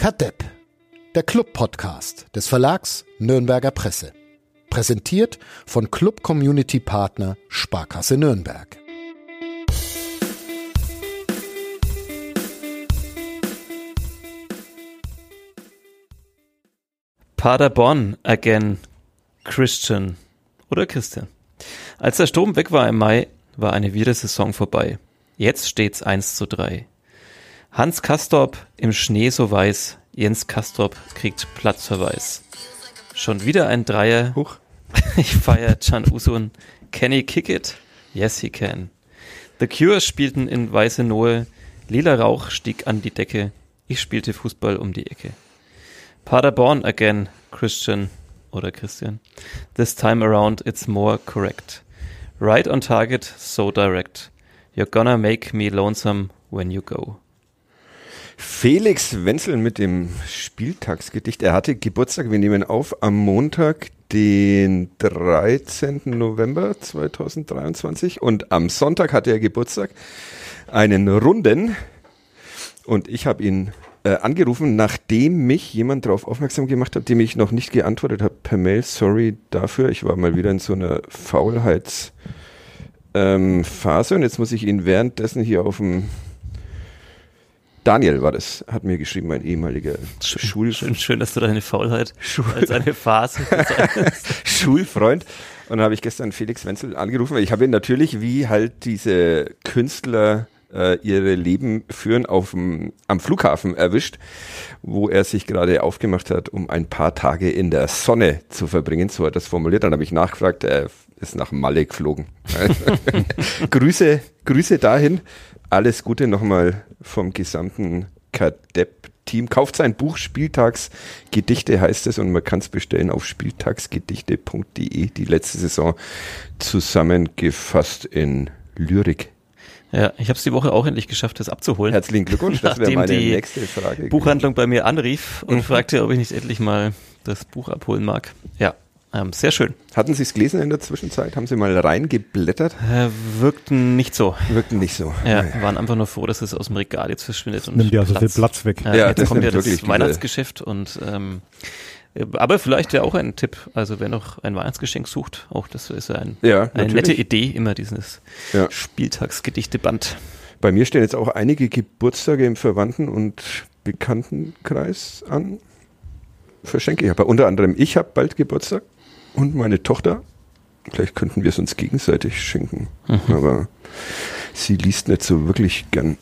Kadepp, der Club-Podcast des Verlags Nürnberger Presse. Präsentiert von Club Community Partner Sparkasse Nürnberg. Paderborn again, Christian oder Christian. Als der Sturm weg war im Mai, war eine Saison vorbei. Jetzt steht's 1 zu 3. Hans Kastorp im Schnee so weiß, Jens Kastorp kriegt Platzverweis. Schon wieder ein Dreier. Huch. Ich feiere Can Usun. Can he kick it? Yes, he can. The Cure spielten in Weiße Nohe. Lila Rauch stieg an die Decke. Ich spielte Fußball um die Ecke. Paderborn again, Christian oder Christian. This time around it's more correct. Right on target, so direct. You're gonna make me lonesome when you go. Felix Wenzel mit dem Spieltagsgedicht. Er hatte Geburtstag, wir nehmen auf am Montag, den 13. November 2023 und am Sonntag hatte er Geburtstag, einen runden und ich habe ihn äh, angerufen, nachdem mich jemand darauf aufmerksam gemacht hat, dem ich noch nicht geantwortet habe per Mail. Sorry dafür, ich war mal wieder in so einer Faulheitsphase ähm, und jetzt muss ich ihn währenddessen hier auf dem Daniel war das, hat mir geschrieben, mein ehemaliger Schul schön, schön, dass du deine Faulheit Schul als eine Phase Schulfreund. Und dann habe ich gestern Felix Wenzel angerufen, weil ich habe ihn natürlich, wie halt diese Künstler äh, ihre Leben führen, auf dem, am Flughafen erwischt, wo er sich gerade aufgemacht hat, um ein paar Tage in der Sonne zu verbringen. So hat er das formuliert. Dann habe ich nachgefragt, er ist nach Malle geflogen. Grüße, Grüße dahin alles Gute nochmal vom gesamten Kadepp-Team. Kauft sein Buch Spieltagsgedichte heißt es und man kann es bestellen auf spieltagsgedichte.de. Die letzte Saison zusammengefasst in Lyrik. Ja, ich habe es die Woche auch endlich geschafft, das abzuholen. Herzlichen Glückwunsch, das wäre meine die nächste Frage. Buchhandlung bei mir anrief und mhm. fragte, ob ich nicht endlich mal das Buch abholen mag. Ja, ähm, sehr schön. Hatten Sie es gelesen in der Zwischenzeit? Haben Sie mal reingeblättert? Äh, wirkten nicht so. Wirkten nicht so. Ja, ja, waren einfach nur froh, dass es aus dem Regal jetzt verschwindet. Und nimmt ja so viel Platz weg. Äh, ja, jetzt das kommt ja das Weihnachtsgeschäft und ähm, aber vielleicht ja auch ein Tipp, also wer noch ein Weihnachtsgeschenk sucht, auch das ist ja, ein, ja eine nette Idee, immer dieses ja. Spieltagsgedichteband. Bei mir stehen jetzt auch einige Geburtstage im Verwandten- und Bekanntenkreis an. Verschenke ich aber unter anderem, ich habe bald Geburtstag und meine Tochter. Vielleicht könnten wir es uns gegenseitig schenken. Mhm. Aber sie liest nicht so wirklich gern.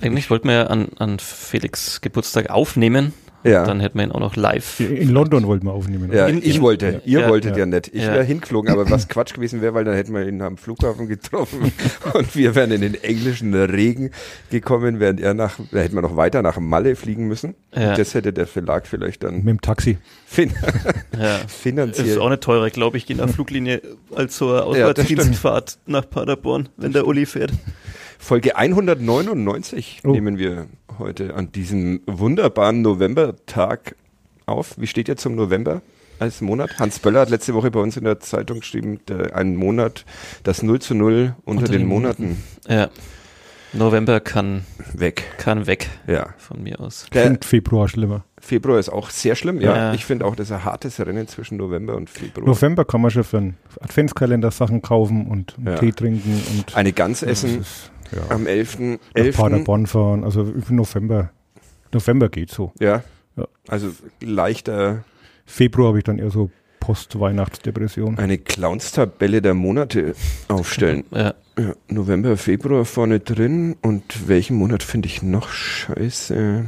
Eigentlich wollten wir an, an Felix Geburtstag aufnehmen, ja. Dann hätten wir ihn auch noch live. In London wollten wir aufnehmen. Ja, in, ich wollte. Ihr ja, wolltet ja, ja nicht. Ich wäre hingeflogen, aber was Quatsch gewesen wäre, weil dann hätten wir ihn am Flughafen getroffen und wir wären in den englischen Regen gekommen, während er nach, da hätten wir noch weiter nach Malle fliegen müssen. Ja. Das hätte der Verlag vielleicht dann. Mit dem Taxi. Fin ja. finanziell. Das ist auch eine teure, glaube ich, in der Fluglinie als so eine Auswärtsdienstfahrt nach Paderborn, wenn der Uli fährt. Folge 199 oh. nehmen wir heute an diesem wunderbaren Novembertag auf. Wie steht ihr zum November als Monat? Hans Böller hat letzte Woche bei uns in der Zeitung geschrieben, der, ein Monat, das 0 zu 0 unter, unter den, den, Monaten. Ja. November kann weg. Kann weg. Ja. Von mir aus. Ich finde Februar schlimmer. Februar ist auch sehr schlimm, ja. ja. Ich finde auch, das ist ein hartes Rennen zwischen November und Februar. November kann man schon für einen Adventskalender Sachen kaufen und ja. Tee trinken und. Eine Gans essen. Ja. Am 11. 11. Paderborn fahren, also im November. November geht so. Ja. ja. Also leichter. Februar habe ich dann eher so Post-Weihnachtsdepression. Eine Clowns-Tabelle der Monate aufstellen. ja. ja. November, Februar vorne drin. Und welchen Monat finde ich noch scheiße?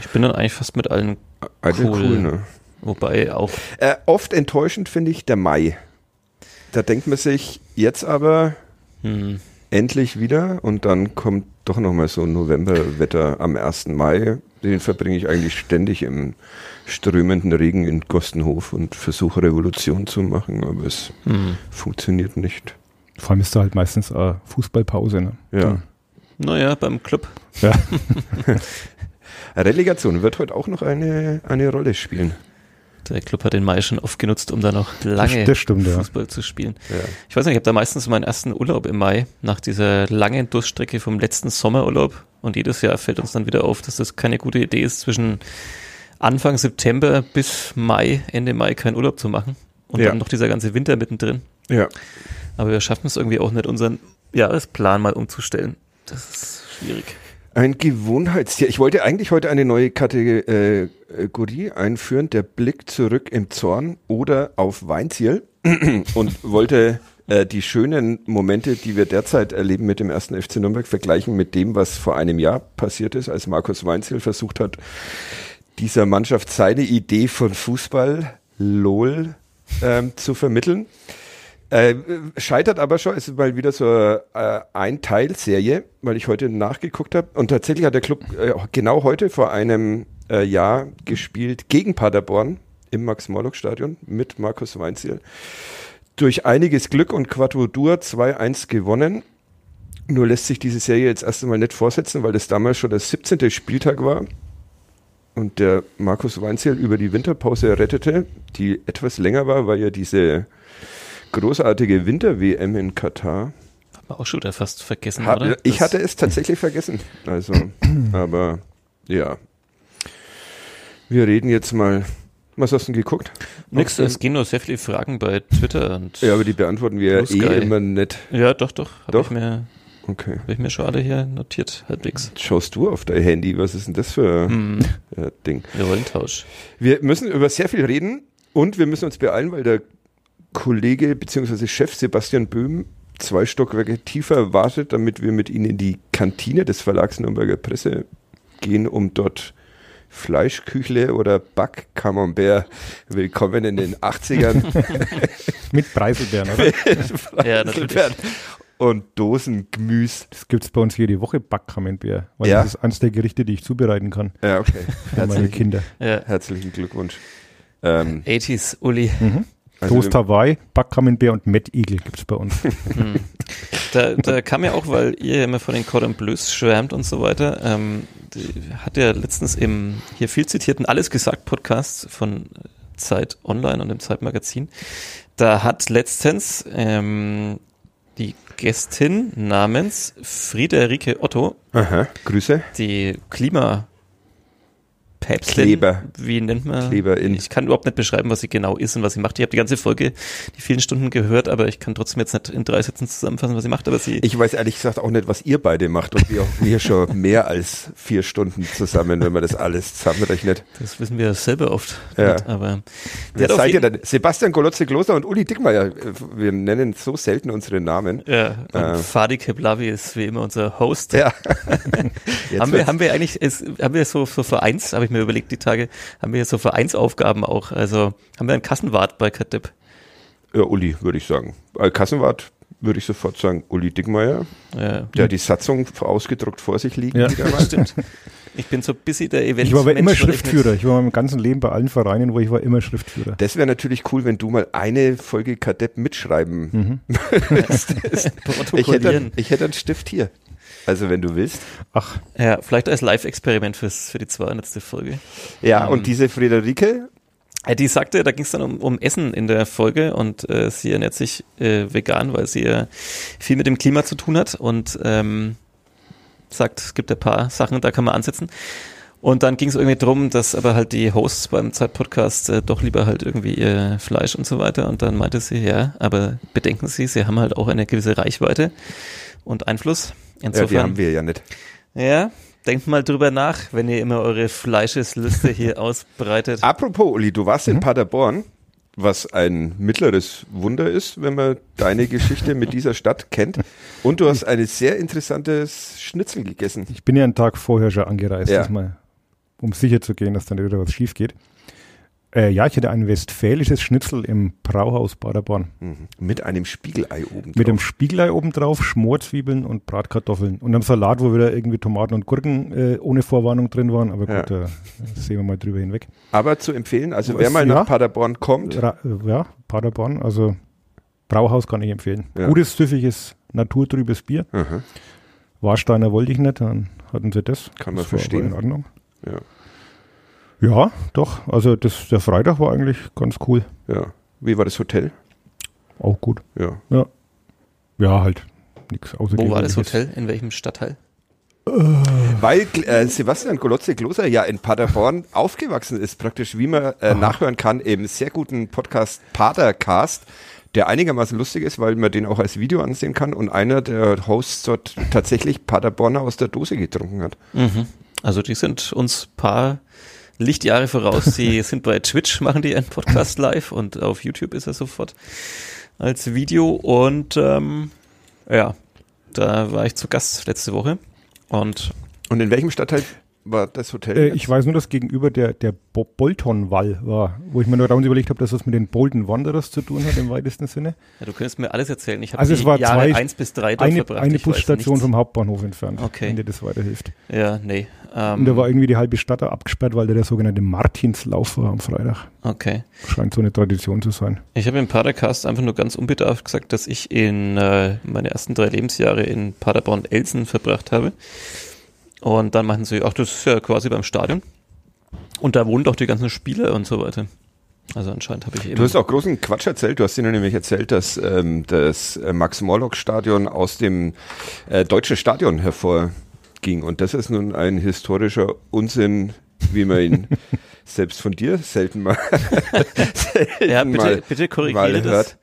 Ich bin dann eigentlich fast mit allen Alle cool. cool ne? Wobei auch. Äh, oft enttäuschend finde ich der Mai. Da denkt man sich, jetzt aber hm. endlich wieder und dann kommt doch nochmal so ein Novemberwetter am 1. Mai. Den verbringe ich eigentlich ständig im strömenden Regen in Gostenhof und versuche Revolution zu machen, aber es hm. funktioniert nicht. Vor allem ist da halt meistens äh, Fußballpause. Ne? Ja. Naja, beim Club. Ja. Relegation wird heute auch noch eine, eine Rolle spielen. Der Club hat den Mai schon oft genutzt, um da noch lange stimmt, ja. Fußball zu spielen. Ja. Ich weiß nicht, ich habe da meistens meinen ersten Urlaub im Mai, nach dieser langen Durststrecke vom letzten Sommerurlaub. Und jedes Jahr fällt uns dann wieder auf, dass das keine gute Idee ist, zwischen Anfang September bis Mai, Ende Mai keinen Urlaub zu machen. Und Ja. dann noch dieser ganze Winter mittendrin. Ja. Aber wir schaffen es irgendwie auch nicht, unseren Jahresplan mal umzustellen. Das ist schwierig. Ein Gewohnheitstier. Ich wollte eigentlich heute eine neue Kategorie einführen, der Blick zurück im Zorn oder auf Weinziel und wollte äh, die schönen Momente, die wir derzeit erleben mit dem ersten FC Nürnberg, vergleichen mit dem, was vor einem Jahr passiert ist, als Markus Weinziel versucht hat, dieser Mannschaft seine Idee von Fußball, LOL, ähm, zu vermitteln. Äh, scheitert aber schon, es ist mal wieder so äh, ein Teilserie, weil ich heute nachgeguckt habe. Und tatsächlich hat der Club äh, genau heute vor einem äh, Jahr gespielt gegen Paderborn im Max-Morlock-Stadion mit Markus Weinziel. Durch einiges Glück und Quadratur 2-1 gewonnen. Nur lässt sich diese Serie jetzt erst einmal nicht vorsetzen, weil das damals schon der 17. Spieltag war und der Markus Weinziel über die Winterpause rettete, die etwas länger war, weil ja diese großartige Winter-WM in Katar. Hat man auch schon wieder fast vergessen, Ha- oder? ich hatte es tatsächlich vergessen. Also, aber ja. Wir reden jetzt mal. Was hast du denn geguckt? Nix, es gehen nur sehr viele Fragen bei Twitter und Ja, aber die beantworten wir ja eh immer nicht. ja doch, doch, habe Doch? ich, mir, Okay. hab ich mir schon alle hier notiert, halbwegs. Schaust du auf dein Handy? Was ist denn das für äh, Ding? wir wollen Tausch. Wir müssen über sehr viel reden und wir müssen uns beeilen, weil der Kollege bzw. Chef Sebastian Böhm zwei Stockwerke tiefer wartet, damit wir mit ihm in die Kantine des Verlags Nürnberger Presse gehen, um dort Fleischküchle oder Back-Camembert willkommen in den 80ern Mit Preiselbeeren, oder? Ja, natürlich. und Dosengemüse. Das gibt es bei uns jede Woche Backkamembert, weil Ja. das ist eines der Gerichte, die ich zubereiten kann Ja, okay. für meine Herzlichen, Kinder. Ja. herzlichen Glückwunsch. Ähm, 80s, Uli. Also Toast Hawaii, Backkamembert und Met Eagle gibt es bei uns. Hm. Da, da kam ja auch, weil ihr ja immer von den Cordon Bleus schwärmt und so weiter, ähm, hat ja letztens im hier viel zitierten Alles gesagt Podcast von Zeit Online und dem Zeitmagazin, da hat letztens ähm, die Gästin namens Friederike Otto Aha, Grüße. die Klima Päpstin, Kleber. wie nennt man? Kleberin. Ich kann überhaupt nicht beschreiben, was sie genau ist und was sie macht. Ich habe die ganze Folge, die vielen Stunden gehört, aber ich kann trotzdem jetzt nicht in drei Sätzen zusammenfassen, was sie macht. Aber sie, Ich weiß ehrlich gesagt auch nicht, was ihr beide macht und wir, wir schon mehr als vier Stunden zusammen, wenn man das alles zusammenrechnet. das wissen wir selber oft. Ja. nicht, aber auf seid ihr denn? Sebastian Golotze Kloster und Uli Dickmeyer. Wir nennen so selten unsere Namen. ja, und Äh. Fadi Keblavi ist wie immer unser Host. Ja. Haben wir, haben wir eigentlich, es, haben wir so, so Vereins, habe ich mir überlegt, die Tage, haben wir so Vereinsaufgaben auch. Also haben wir einen Kassenwart bei Kadepp. ja, Uli, würde ich sagen. Als Kassenwart würde ich sofort sagen, Uli Dickmeyer. Ja, Der hat die Satzung ausgedruckt vor sich liegen. Ja. stimmt. Ich bin so busy der Event. Ich war aber immer Schriftführer. Ich war mein ganzes Leben bei allen Vereinen, wo ich war, immer Schriftführer. Das wäre natürlich cool, wenn du mal eine Folge Kadepp mitschreiben Mhm. ich, hätte, protokollieren. ich hätte einen Stift hier. Also wenn du willst. Ach, Ja, vielleicht als Live-Experiment fürs, für die 200. Folge. Ja, Ähm, und diese Friederike, Die sagte, da ging es dann um, um Essen in der Folge und äh, sie ernährt sich äh, vegan, weil sie ja viel mit dem Klima zu tun hat und ähm, sagt, es gibt ein paar Sachen, da kann man ansetzen. Und dann ging es irgendwie drum, dass aber halt die Hosts beim Zeitpodcast äh, doch lieber halt irgendwie ihr Fleisch und so weiter. Und dann meinte sie, ja, aber bedenken Sie, Sie haben halt auch eine gewisse Reichweite und Einfluss. ja, Insofern, die haben wir ja nicht. ja, denkt mal drüber nach, wenn ihr immer eure Fleischesliste hier ausbreitet. Apropos, Uli, du warst Mhm. in Paderborn, was ein mittleres Wunder ist, wenn man deine Geschichte mit dieser Stadt kennt. Und du hast ein sehr interessantes Schnitzel gegessen. ich bin ja einen Tag vorher schon angereist, Ja. diesmal, um sicher zu gehen, dass dann nicht wieder was schief geht. Äh, ja, ich hatte ein westfälisches Schnitzel im Brauhaus Paderborn. Mhm. Mit einem Spiegelei oben Mit einem drauf. Spiegelei obendrauf, Schmorzwiebeln und Bratkartoffeln. Und einem Salat, wo wieder irgendwie Tomaten und Gurken äh, ohne Vorwarnung drin waren. Aber gut, Ja. da sehen wir mal drüber hinweg. Aber zu empfehlen, also Was, wer mal ja? nach Paderborn kommt, Ra äh, ja, Paderborn, also Brauhaus kann ich empfehlen. Ja. Gutes, süffiges, naturtrübes Bier. Aha. Warsteiner wollte ich nicht, dann hatten sie das. Kann man das verstehen. in Ordnung. Ja. Ja, doch. Also das, der Freitag war eigentlich ganz cool. Ja. Wie war das Hotel? Auch gut. Ja. Ja, halt nichts Wo war das. Hotel? In welchem Stadtteil? Weil äh, Sebastian Golotze-Gloser ja in Paderborn aufgewachsen ist, praktisch wie man äh, nachhören kann im sehr guten Podcast Padercast, der einigermaßen lustig ist, weil man den auch als Video ansehen kann und einer der Hosts dort tatsächlich Paderborner aus der Dose getrunken hat. Mhm. Also die sind uns paar Lichtjahre voraus. Sie sind bei Twitch, machen die einen Podcast live und auf YouTube ist er sofort als Video. Und ähm, ja, da war ich zu Gast letzte Woche. Und Und in welchem Stadtteil war das Hotel? Äh, ich weiß nur, dass gegenüber der, der Bo Bolton-Wall war, wo ich mir nur damals überlegt habe, dass das mit den Bolton Wanderers zu tun hat im weitesten Sinne. ja, du könntest mir alles erzählen. Ich habe Also die es war Jahre zwei- eins bis drei dort Eine, verbracht. eine Busstation vom Hauptbahnhof entfernt, Okay. wenn dir das weiterhilft. Ja, nee. Ähm, Und da war irgendwie die halbe Stadt abgesperrt, weil da der sogenannte Martinslauf war am Freitag. okay. Scheint so eine Tradition zu sein. Ich habe im Padercast einfach nur ganz unbedarft gesagt, dass ich in äh, meine ersten drei Lebensjahre in Paderborn-Elsen verbracht habe. Und dann meinten sie, ach, das ist ja quasi beim Stadion. Und da wohnen doch die ganzen Spieler und so weiter. Also anscheinend habe ich eben. Du hast auch großen Quatsch erzählt. Du hast ihnen nämlich erzählt, dass ähm, das äh, Max-Morlock-Stadion aus dem äh, deutschen Stadion hervorging. Und das ist nun ein historischer Unsinn, wie man ihn selbst von dir selten mal, selten ja, bitte, mal, bitte korrigiere mal das.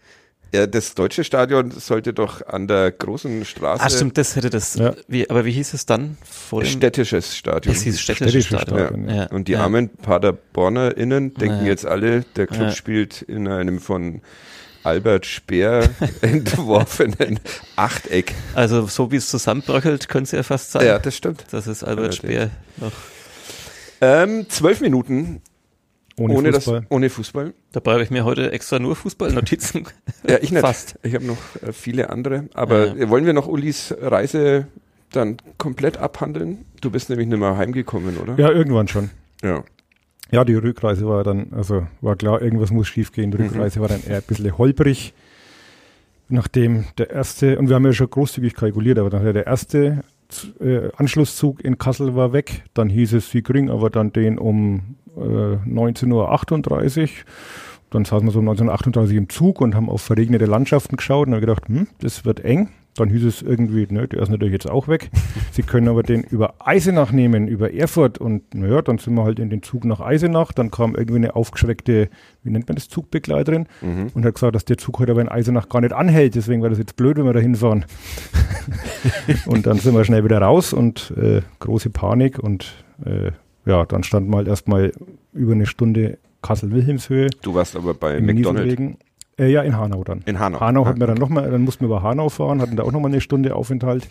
Ja, das deutsche Stadion sollte doch an der großen Straße Ah, stimmt, das hätte das. Ja. Wie, aber wie hieß es dann? Vor dem, städtisches Stadion. es hieß städtisches Städtisches Stadion. Stadion, Ja. Und die ja. armen PaderbornerInnen denken Ja. jetzt alle, der Club Ja. spielt in einem von Albert Speer entworfenen Achteck. Also so wie es zusammenbröckelt, könnte es ja fast sein. Ja, das stimmt. Das ist Albert Allerdings. Speer noch. Ähm, zwölf Minuten Ohne, ohne, Fußball. Das, ohne Fußball. Dabei habe ich mir heute extra nur Fußballnotizen. Ja, ich nicht. Fast. Ich habe noch äh, viele andere. Aber Ja. wollen wir noch Ulis Reise dann komplett abhandeln? Du bist nämlich nicht mehr heimgekommen, oder? Ja, irgendwann schon. ja. Ja, die Rückreise war dann, also war klar, irgendwas muss schiefgehen. Die Mhm. Rückreise war dann eher ein bisschen holprig. Nachdem der erste, und wir haben ja schon großzügig kalkuliert, aber nachdem der erste äh, Anschlusszug in Kassel war weg, dann hieß es, sie kriegen aber dann den um äh, 19.38 Uhr. Dann saßen wir so um 1938 im Zug und haben auf verregnete Landschaften geschaut und haben gedacht, hm, das wird eng. Dann hieß es irgendwie, ne, der ist natürlich jetzt auch weg. Sie können aber den über Eisenach nehmen, über Erfurt. Und naja, dann sind wir halt in den Zug nach Eisenach. Dann kam irgendwie eine aufgeschreckte, wie nennt man das, Zugbegleiterin Mhm. und hat gesagt, dass der Zug heute aber in Eisenach gar nicht anhält. Deswegen war das jetzt blöd, wenn wir da hinfahren. und dann sind wir schnell wieder raus und äh, große Panik. Und äh, ja, dann standen wir halt erstmal über eine Stunde Kassel-Wilhelmshöhe Du warst aber bei McDonald's. Äh, ja, in Hanau dann. in Hanau. Hanau hatten wir Ah. dann nochmal, dann mussten wir über Hanau fahren, hatten da auch nochmal eine Stunde Aufenthalt.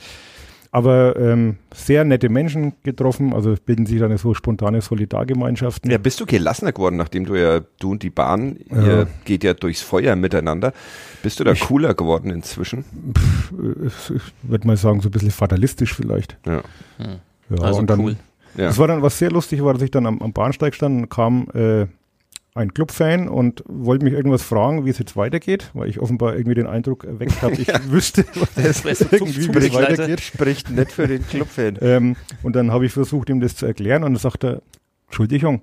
Aber ähm, sehr nette Menschen getroffen, also bilden sich dann so spontane Solidargemeinschaften. Ja, bist du gelassener geworden, nachdem du ja, du und die Bahn, Ja. ihr geht ja durchs Feuer miteinander. Bist du da cooler geworden inzwischen? Äh, Ich würde mal sagen, so ein bisschen fatalistisch vielleicht. Ja. Hm. Ja, Also und dann, cool. Ja. Das war dann, was sehr lustig war, dass ich dann am, am Bahnsteig stand und kam äh, ein Clubfan und wollte mich irgendwas fragen, wie es jetzt weitergeht, weil ich offenbar irgendwie den Eindruck erweckt habe, ich wüsste, was du, irgendwie wie Zugbegleiter. weitergeht. Spricht nicht für den Clubfan. Ähm, und dann habe ich versucht, ihm das zu erklären und dann sagt er, Entschuldigung,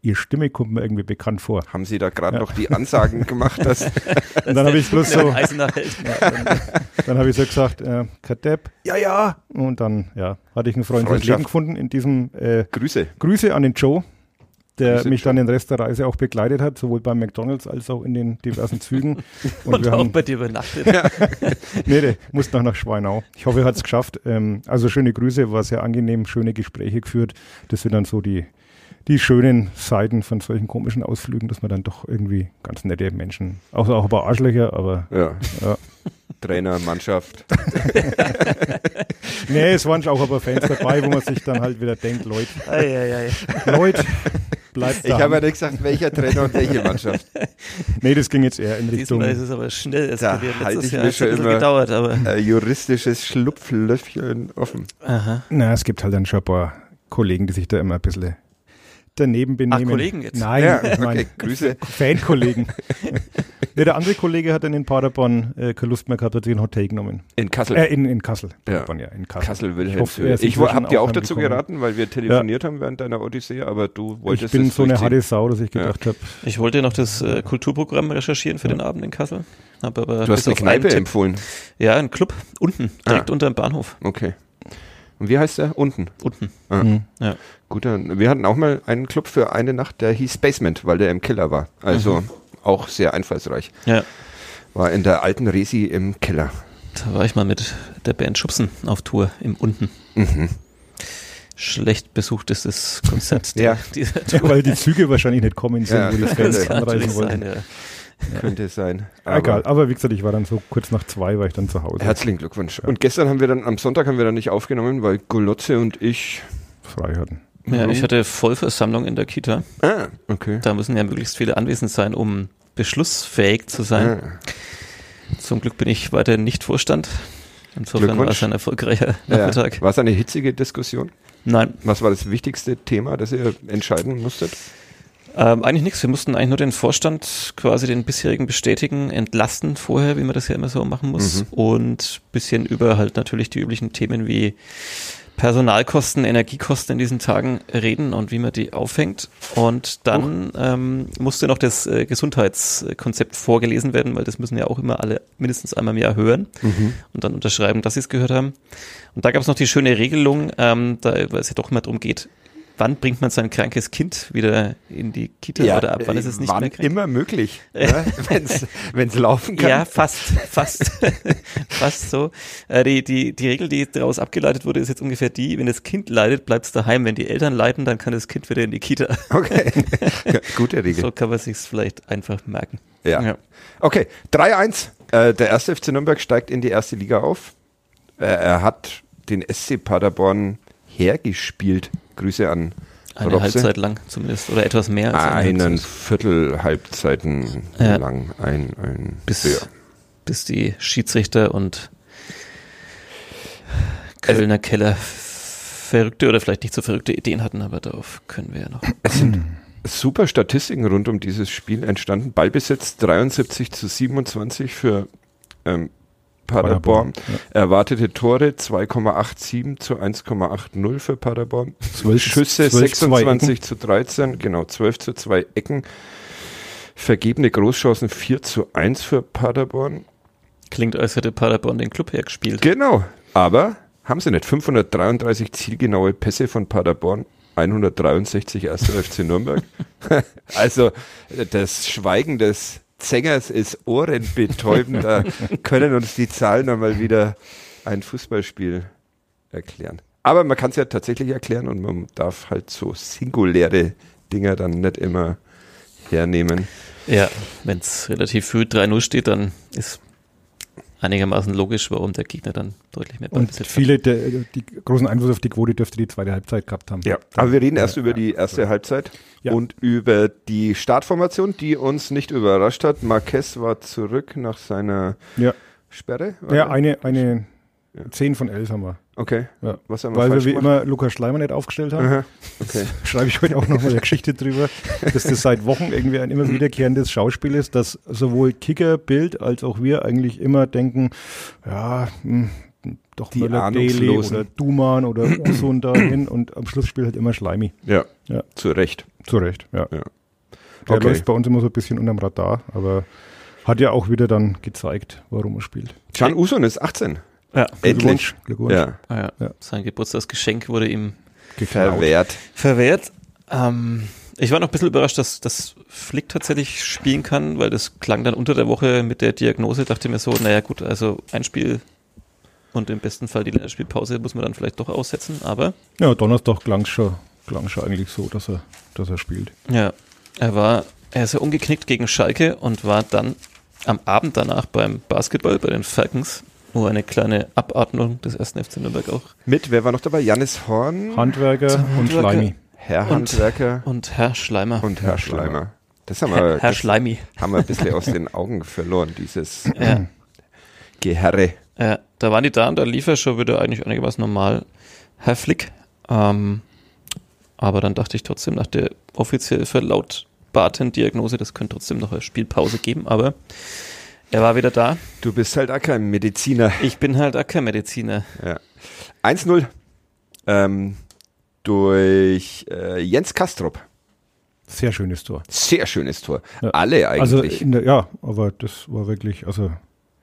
Ihre Stimme kommt mir irgendwie bekannt vor. Haben Sie da gerade noch die Ansagen gemacht, dass Und dann habe ich bloß so, Eisenach hält. dann habe ich so gesagt, äh, Kadepp, ja, ja. Und dann, ja, hatte ich einen Freund fürs. Leben gefunden in diesem äh, Grüße. Grüße an den Joe, der Grüße, mich Joe. dann den Rest der Reise auch begleitet hat, sowohl beim McDonalds als auch in den diversen Zügen. Und, Und wir auch haben, bei dir übernachtet. nee, der musste noch nach Schweinau. Ich hoffe, er hat es geschafft. Ähm, also schöne Grüße, war sehr angenehm, schöne Gespräche geführt. Das sind dann so die, die schönen Seiten von solchen komischen Ausflügen, dass man dann doch irgendwie ganz nette Menschen, auch, auch ein paar Arschlöcher, aber Ja. Ja. Trainer, Mannschaft. nee, es waren schon auch ein paar Fans dabei, wo man sich dann halt wieder denkt, Leute, Ei. Leute, bleibt Ich da. habe ja nicht gesagt, welcher Trainer und welche Mannschaft. nee, das ging jetzt eher in Richtung. Diesmal ist es aber schnell Da eskaliert. halte Letztes ich Jahr hat es schon ein bisschen immer- gedauert, aber. Äh, juristisches Schlupflöchchen offen. Aha. Na, es gibt halt dann schon ein paar Kollegen, die sich da immer ein bisschen daneben benehmen. Ach, Kollegen jetzt. Nein, Ja, ich meine, okay, Grüße. Fankollegen. ja, der andere Kollege hat dann in Paderborn äh, keine Lust mehr gehabt, hat sich ein Hotel genommen. In Kassel. Äh, in, in Kassel. Ja. Paderborn, ja. in Kassel. Kassel Ich Wilhelmshöhe. ist Ich, inzwischen hab dir auch dazu angekommen. geraten, weil wir telefoniert haben während deiner Odyssee, aber du wolltest Ich bin es so eine harte Sau, dass ich gedacht habe, Ich wollte noch das äh, Kulturprogramm recherchieren für den Abend in Kassel. Hab aber Du hast eine Kneipe empfohlen. Ja, ein Club unten, direkt Ah. unter dem Bahnhof. Okay. Und wie heißt der? Unten. Unten. Ah. Mhm. Ja. Gut, dann, wir hatten auch mal einen Club für eine Nacht, der hieß Basement, weil der im Keller war. Also auch sehr einfallsreich. Ja. War in der alten Resi im Keller. Da war ich mal mit der Band Schubsen auf Tour im Unten. Mhm. Schlecht besuchtestes Konzert Ja. dieser ja, weil die Züge wahrscheinlich nicht kommen sind, Ja, wo die das Fans anreisen wollten. sein, ja. Könnte sein. Egal, aber wie gesagt, ich war dann so kurz nach zwei, war ich dann zu Hause. Herzlichen Glückwunsch. Und gestern haben wir dann, am Sonntag haben wir dann nicht aufgenommen, weil Golotze und ich. frei hatten. Ja, ich hatte Vollversammlung in der Kita. Ah, okay. Da müssen ja möglichst viele anwesend sein, um beschlussfähig zu sein. Ah. Zum Glück bin ich weiterhin nicht Vorstand. Insofern war es ein erfolgreicher Ja. Nachmittag. War es eine hitzige Diskussion? Nein, Was war das wichtigste Thema, das ihr entscheiden musstet? Ähm, eigentlich nichts. Wir mussten eigentlich nur den Vorstand quasi den bisherigen bestätigen, entlasten vorher, wie man das ja immer so machen muss. Mhm. Und bisschen über halt natürlich die üblichen Themen wie Personalkosten, Energiekosten in diesen Tagen reden und wie man die aufhängt. Und dann ähm, musste noch das äh, Gesundheitskonzept vorgelesen werden, weil das müssen ja auch immer alle mindestens einmal im Jahr hören und dann unterschreiben, dass sie es gehört haben. Und da gab es noch die schöne Regelung, ähm, da, weil es ja doch immer darum geht, wann bringt man sein krankes Kind wieder in die Kita oder ab wann ist es nicht wann mehr krank? immer möglich, ja, wenn es laufen kann. Ja, fast, fast, fast so. Äh, die, die, die Regel, die daraus abgeleitet wurde, ist jetzt ungefähr die, wenn das Kind leidet, bleibt es daheim. Wenn die Eltern leiden, dann kann das Kind wieder in die Kita. Okay, gute Regel. So kann man sich's vielleicht einfach merken. Ja. Ja. Okay, 3-1. Äh, der erste FC Nürnberg steigt in die erste Liga auf. Äh, er hat den SC Paderborn hergespielt. Grüße an Eine Robse. Halbzeit lang zumindest oder etwas mehr als eine Einen Halbzeit, Viertel Halbzeiten Ja. lang. Ein, ein bis, ja. bis die Schiedsrichter und Kölner Keller verrückte oder vielleicht nicht so verrückte Ideen hatten, aber darauf können wir ja noch. Es sind super Statistiken rund um dieses Spiel entstanden. Ballbesitz 73 zu 27 für ähm, Paderborn. Paderborn, Erwartete Tore 2,87 zu 1,80 für Paderborn. Zwölf- Schüsse zwölf, zwei 26 zu 13, genau, 12 zu 2 Ecken. Vergebene Großchancen 4 zu 1 für Paderborn. Klingt, als hätte Paderborn den Club hergespielt. Genau, aber haben sie nicht. 533 zielgenaue Pässe von Paderborn, 163 erster FC Nürnberg. also das Schweigen des Zängers ist ohrenbetäubend. Da können uns die Zahlen einmal wieder ein Fußballspiel erklären. Aber man kann es ja tatsächlich erklären und man darf halt so singuläre Dinger dann nicht immer hernehmen. Ja, wenn es relativ früh 3-0 steht, dann ist einigermaßen logisch, warum der Gegner dann deutlich mehr Und Ballbesitz hat. viele, der, die großen Einfluss auf die Quote dürfte die zweite Halbzeit gehabt haben. Ja, aber wir reden erst Ja, über ja. die erste Halbzeit Ja. und über die Startformation, die uns nicht überrascht hat. Marquez war zurück nach seiner Ja, Sperre. ja eine, eine 10 von 11 haben wir. Okay. Ja. Was haben wir Weil wir wie immer Lukas Schleimer nicht aufgestellt haben. Aha. Okay. Schreibe ich heute auch nochmal eine Geschichte drüber, dass das seit Wochen irgendwie ein immer wiederkehrendes Schauspiel ist, dass sowohl Kicker, Bild als auch wir eigentlich immer denken, ja, hm, doch Die Möller oder Duman oder Usun dahin und am Schluss spielt halt immer Schleimi. Ja, Ja. zu Recht. Zu Recht, ja. Ja. Der Okay. läuft bei uns immer so ein bisschen unterm Radar, aber hat ja auch wieder dann gezeigt, warum er spielt. Can Usun ist 18. Ja, Endlich. Glückwunsch. Ja, ah ja. Ja. sein Geburtstagsgeschenk wurde ihm Geklaut. verwehrt. verwehrt. Ähm, ich war noch ein bisschen überrascht, dass, dass Flick tatsächlich spielen kann, weil das klang dann unter der Woche mit der Diagnose, dachte mir so, naja gut, also ein Spiel und im besten Fall die Länderspielpause muss man dann vielleicht doch aussetzen, aber Ja, Donnerstag klang schon, klang schon eigentlich so, dass er, dass er spielt. ja, er war, er ist ja umgeknickt gegen Schalke und war dann am Abend danach beim Basketball bei den Falcons, wo eine kleine Abatmung des ersten FC Nürnberg auch Mit, wer war noch dabei? Janis Horn, Handwerker und. Schleimi. Herr und- Handwerker und Herr Schleimer. und Herr Schleimer. Das haben Herr, wir, Herr das Schleimi. haben wir ein bisschen aus den Augen verloren, dieses Ja. Geherre. Ja, da waren die da und da lief er schon wieder eigentlich einigermaßen normal, Herr Flick. Ähm, aber dann dachte ich trotzdem nach der offiziell verlautbarten Diagnose. Das könnte trotzdem noch eine Spielpause geben, aber er war wieder da. Du bist halt auch kein Mediziner. Ich bin halt auch kein Mediziner. Ja. 1-0 ähm, durch äh, Jens Kastrop. Sehr schönes Tor. Sehr schönes Tor. Ja. Alle Also eigentlich. in der, ja, aber das war wirklich, also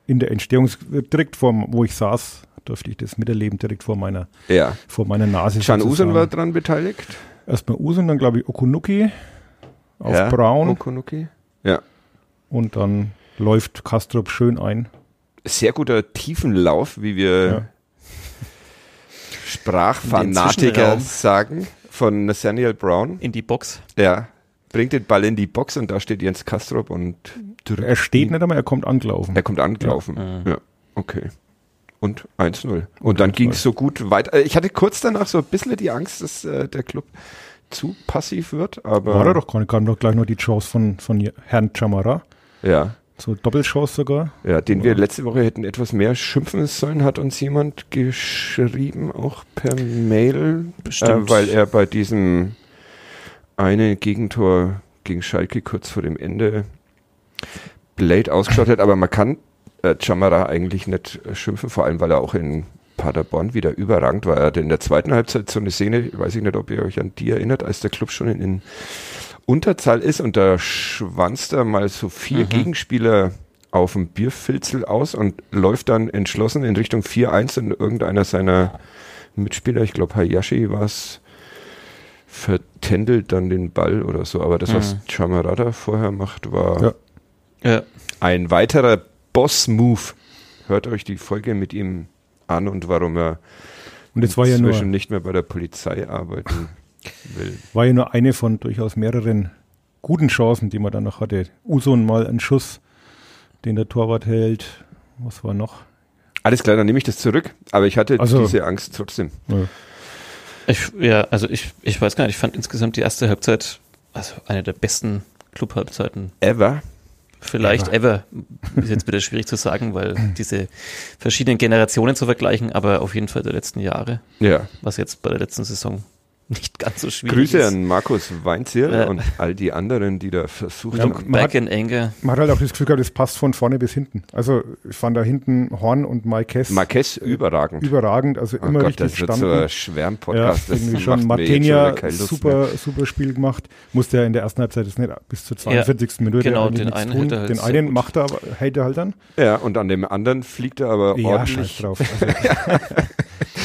in der Entstehungs direkt vor, wo ich saß, durfte ich das miterleben, direkt vor meiner, ja. vor meiner Nase. Can sozusagen. war dran beteiligt. Erstmal Usun, dann glaube ich Okunuki auf ja. Braun Okonuki. Ja. und dann läuft Kastrop schön ein. Sehr guter Tiefenlauf, wie wir Ja. Sprachfanatiker sagen, von Nathaniel Brown. In die Box. Ja. Bringt den Ball in die Box und da steht Jens Kastrop und Er steht nicht einmal, er kommt angelaufen. er kommt angelaufen. Ja. Ja, okay. Und 1-0. Und dann ging es so gut weiter. Äh, Ich hatte kurz danach so ein bisschen die Angst, dass äh, der Club zu passiv wird, aber War er doch gar nicht, kam doch gleich noch die Chance von, von Herrn Chamara. ja, So Doppelchance sogar. ja, den wir letzte Woche hätten etwas mehr schimpfen sollen, hat uns jemand geschrieben, auch per Mail, äh, Bestimmt. weil er bei diesem eine Gegentor gegen Schalke kurz vor dem Ende Blade ausgeschaut hat, aber man kann äh, Chamara eigentlich nicht äh, schimpfen, vor allem weil er auch in Paderborn wieder überragend war. Er hatte in der zweiten Halbzeit so eine Szene, weiß ich nicht, ob ihr euch an die erinnert, als der Club schon in, in Unterzahl ist und da schwanzt er mal so vier Mhm. Gegenspieler auf dem Bierfilzel aus und läuft dann entschlossen in Richtung 4-1 und irgendeiner seiner Mitspieler, ich glaube Hayashi war es, vertändelt dann den Ball oder so. Aber das, was Mhm. Chamarada vorher macht, war Ja. Ja. ein weiterer Boss-Move. Hört euch die Folge mit ihm an und warum er Und es war ja, inzwischen nur, nicht mehr bei der Polizei arbeiten will. war ja nur eine von durchaus mehreren guten Chancen, die man dann noch hatte. Usun mal einen Schuss, den der Torwart hält. Was war noch? Alles klar, dann nehme ich das zurück. Aber ich hatte Also- diese Angst trotzdem. Ja. Ich, ja, also ich, ich weiß gar nicht, ich fand insgesamt die erste Halbzeit, also eine der besten Club-Halbzeiten Ever. vielleicht ever. Ist jetzt wieder schwierig zu sagen, weil diese verschiedenen Generationen zu vergleichen, aber auf jeden Fall der letzten Jahre, Ja. was jetzt bei der letzten Saison nicht ganz so schwierig Grüße ist. an Markus Weinzierl Ja. und all die anderen, die da versucht Ja, haben. Man back hat- in anger. Man hat halt auch das Gefühl gehabt, es passt von vorne bis hinten. Also ich fand da hinten Horn und Marquez Marquez überragend. überragend, also Oh immer Gott, richtig das wird so standen. ein Ja, Schwärm-Podcast. das irgendwie schon. Martenia, mehr. super, super Spiel gemacht. Musste ja in der ersten Halbzeit das nicht bis zur 42. Minute genau, den nichts einen tun. hält er halt Den einen macht er aber, hält er halt dann. Ja, und an dem anderen fliegt er aber Ja, scheiß ordentlich. drauf. Also,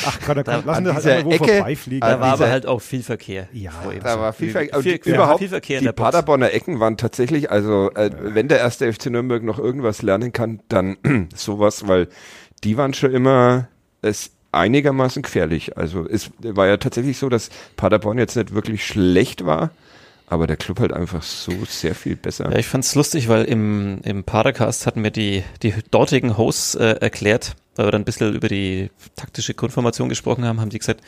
ach kann, Da- lassen an wir halt dieser einmal wo Ecke- vorbeifliegen. Da war aber halt auch viel Verkehr. Ja, vor ihm. Da war viel, Ver und viel, die, überhaupt viel Verkehr in die der Box. Paderborner Ecken waren tatsächlich, also äh, wenn der erste FC Nürnberg noch irgendwas lernen kann, dann sowas, weil die waren schon immer es einigermaßen gefährlich. Also es war ja tatsächlich so, dass Paderborn jetzt nicht wirklich schlecht war, aber der Club halt einfach so sehr viel besser. Ja, ich fand's lustig, weil im, im Padercast hatten mir die, die dortigen Hosts äh, erklärt, weil wir dann ein bisschen über die taktische Grundformation gesprochen haben, haben die gesagt,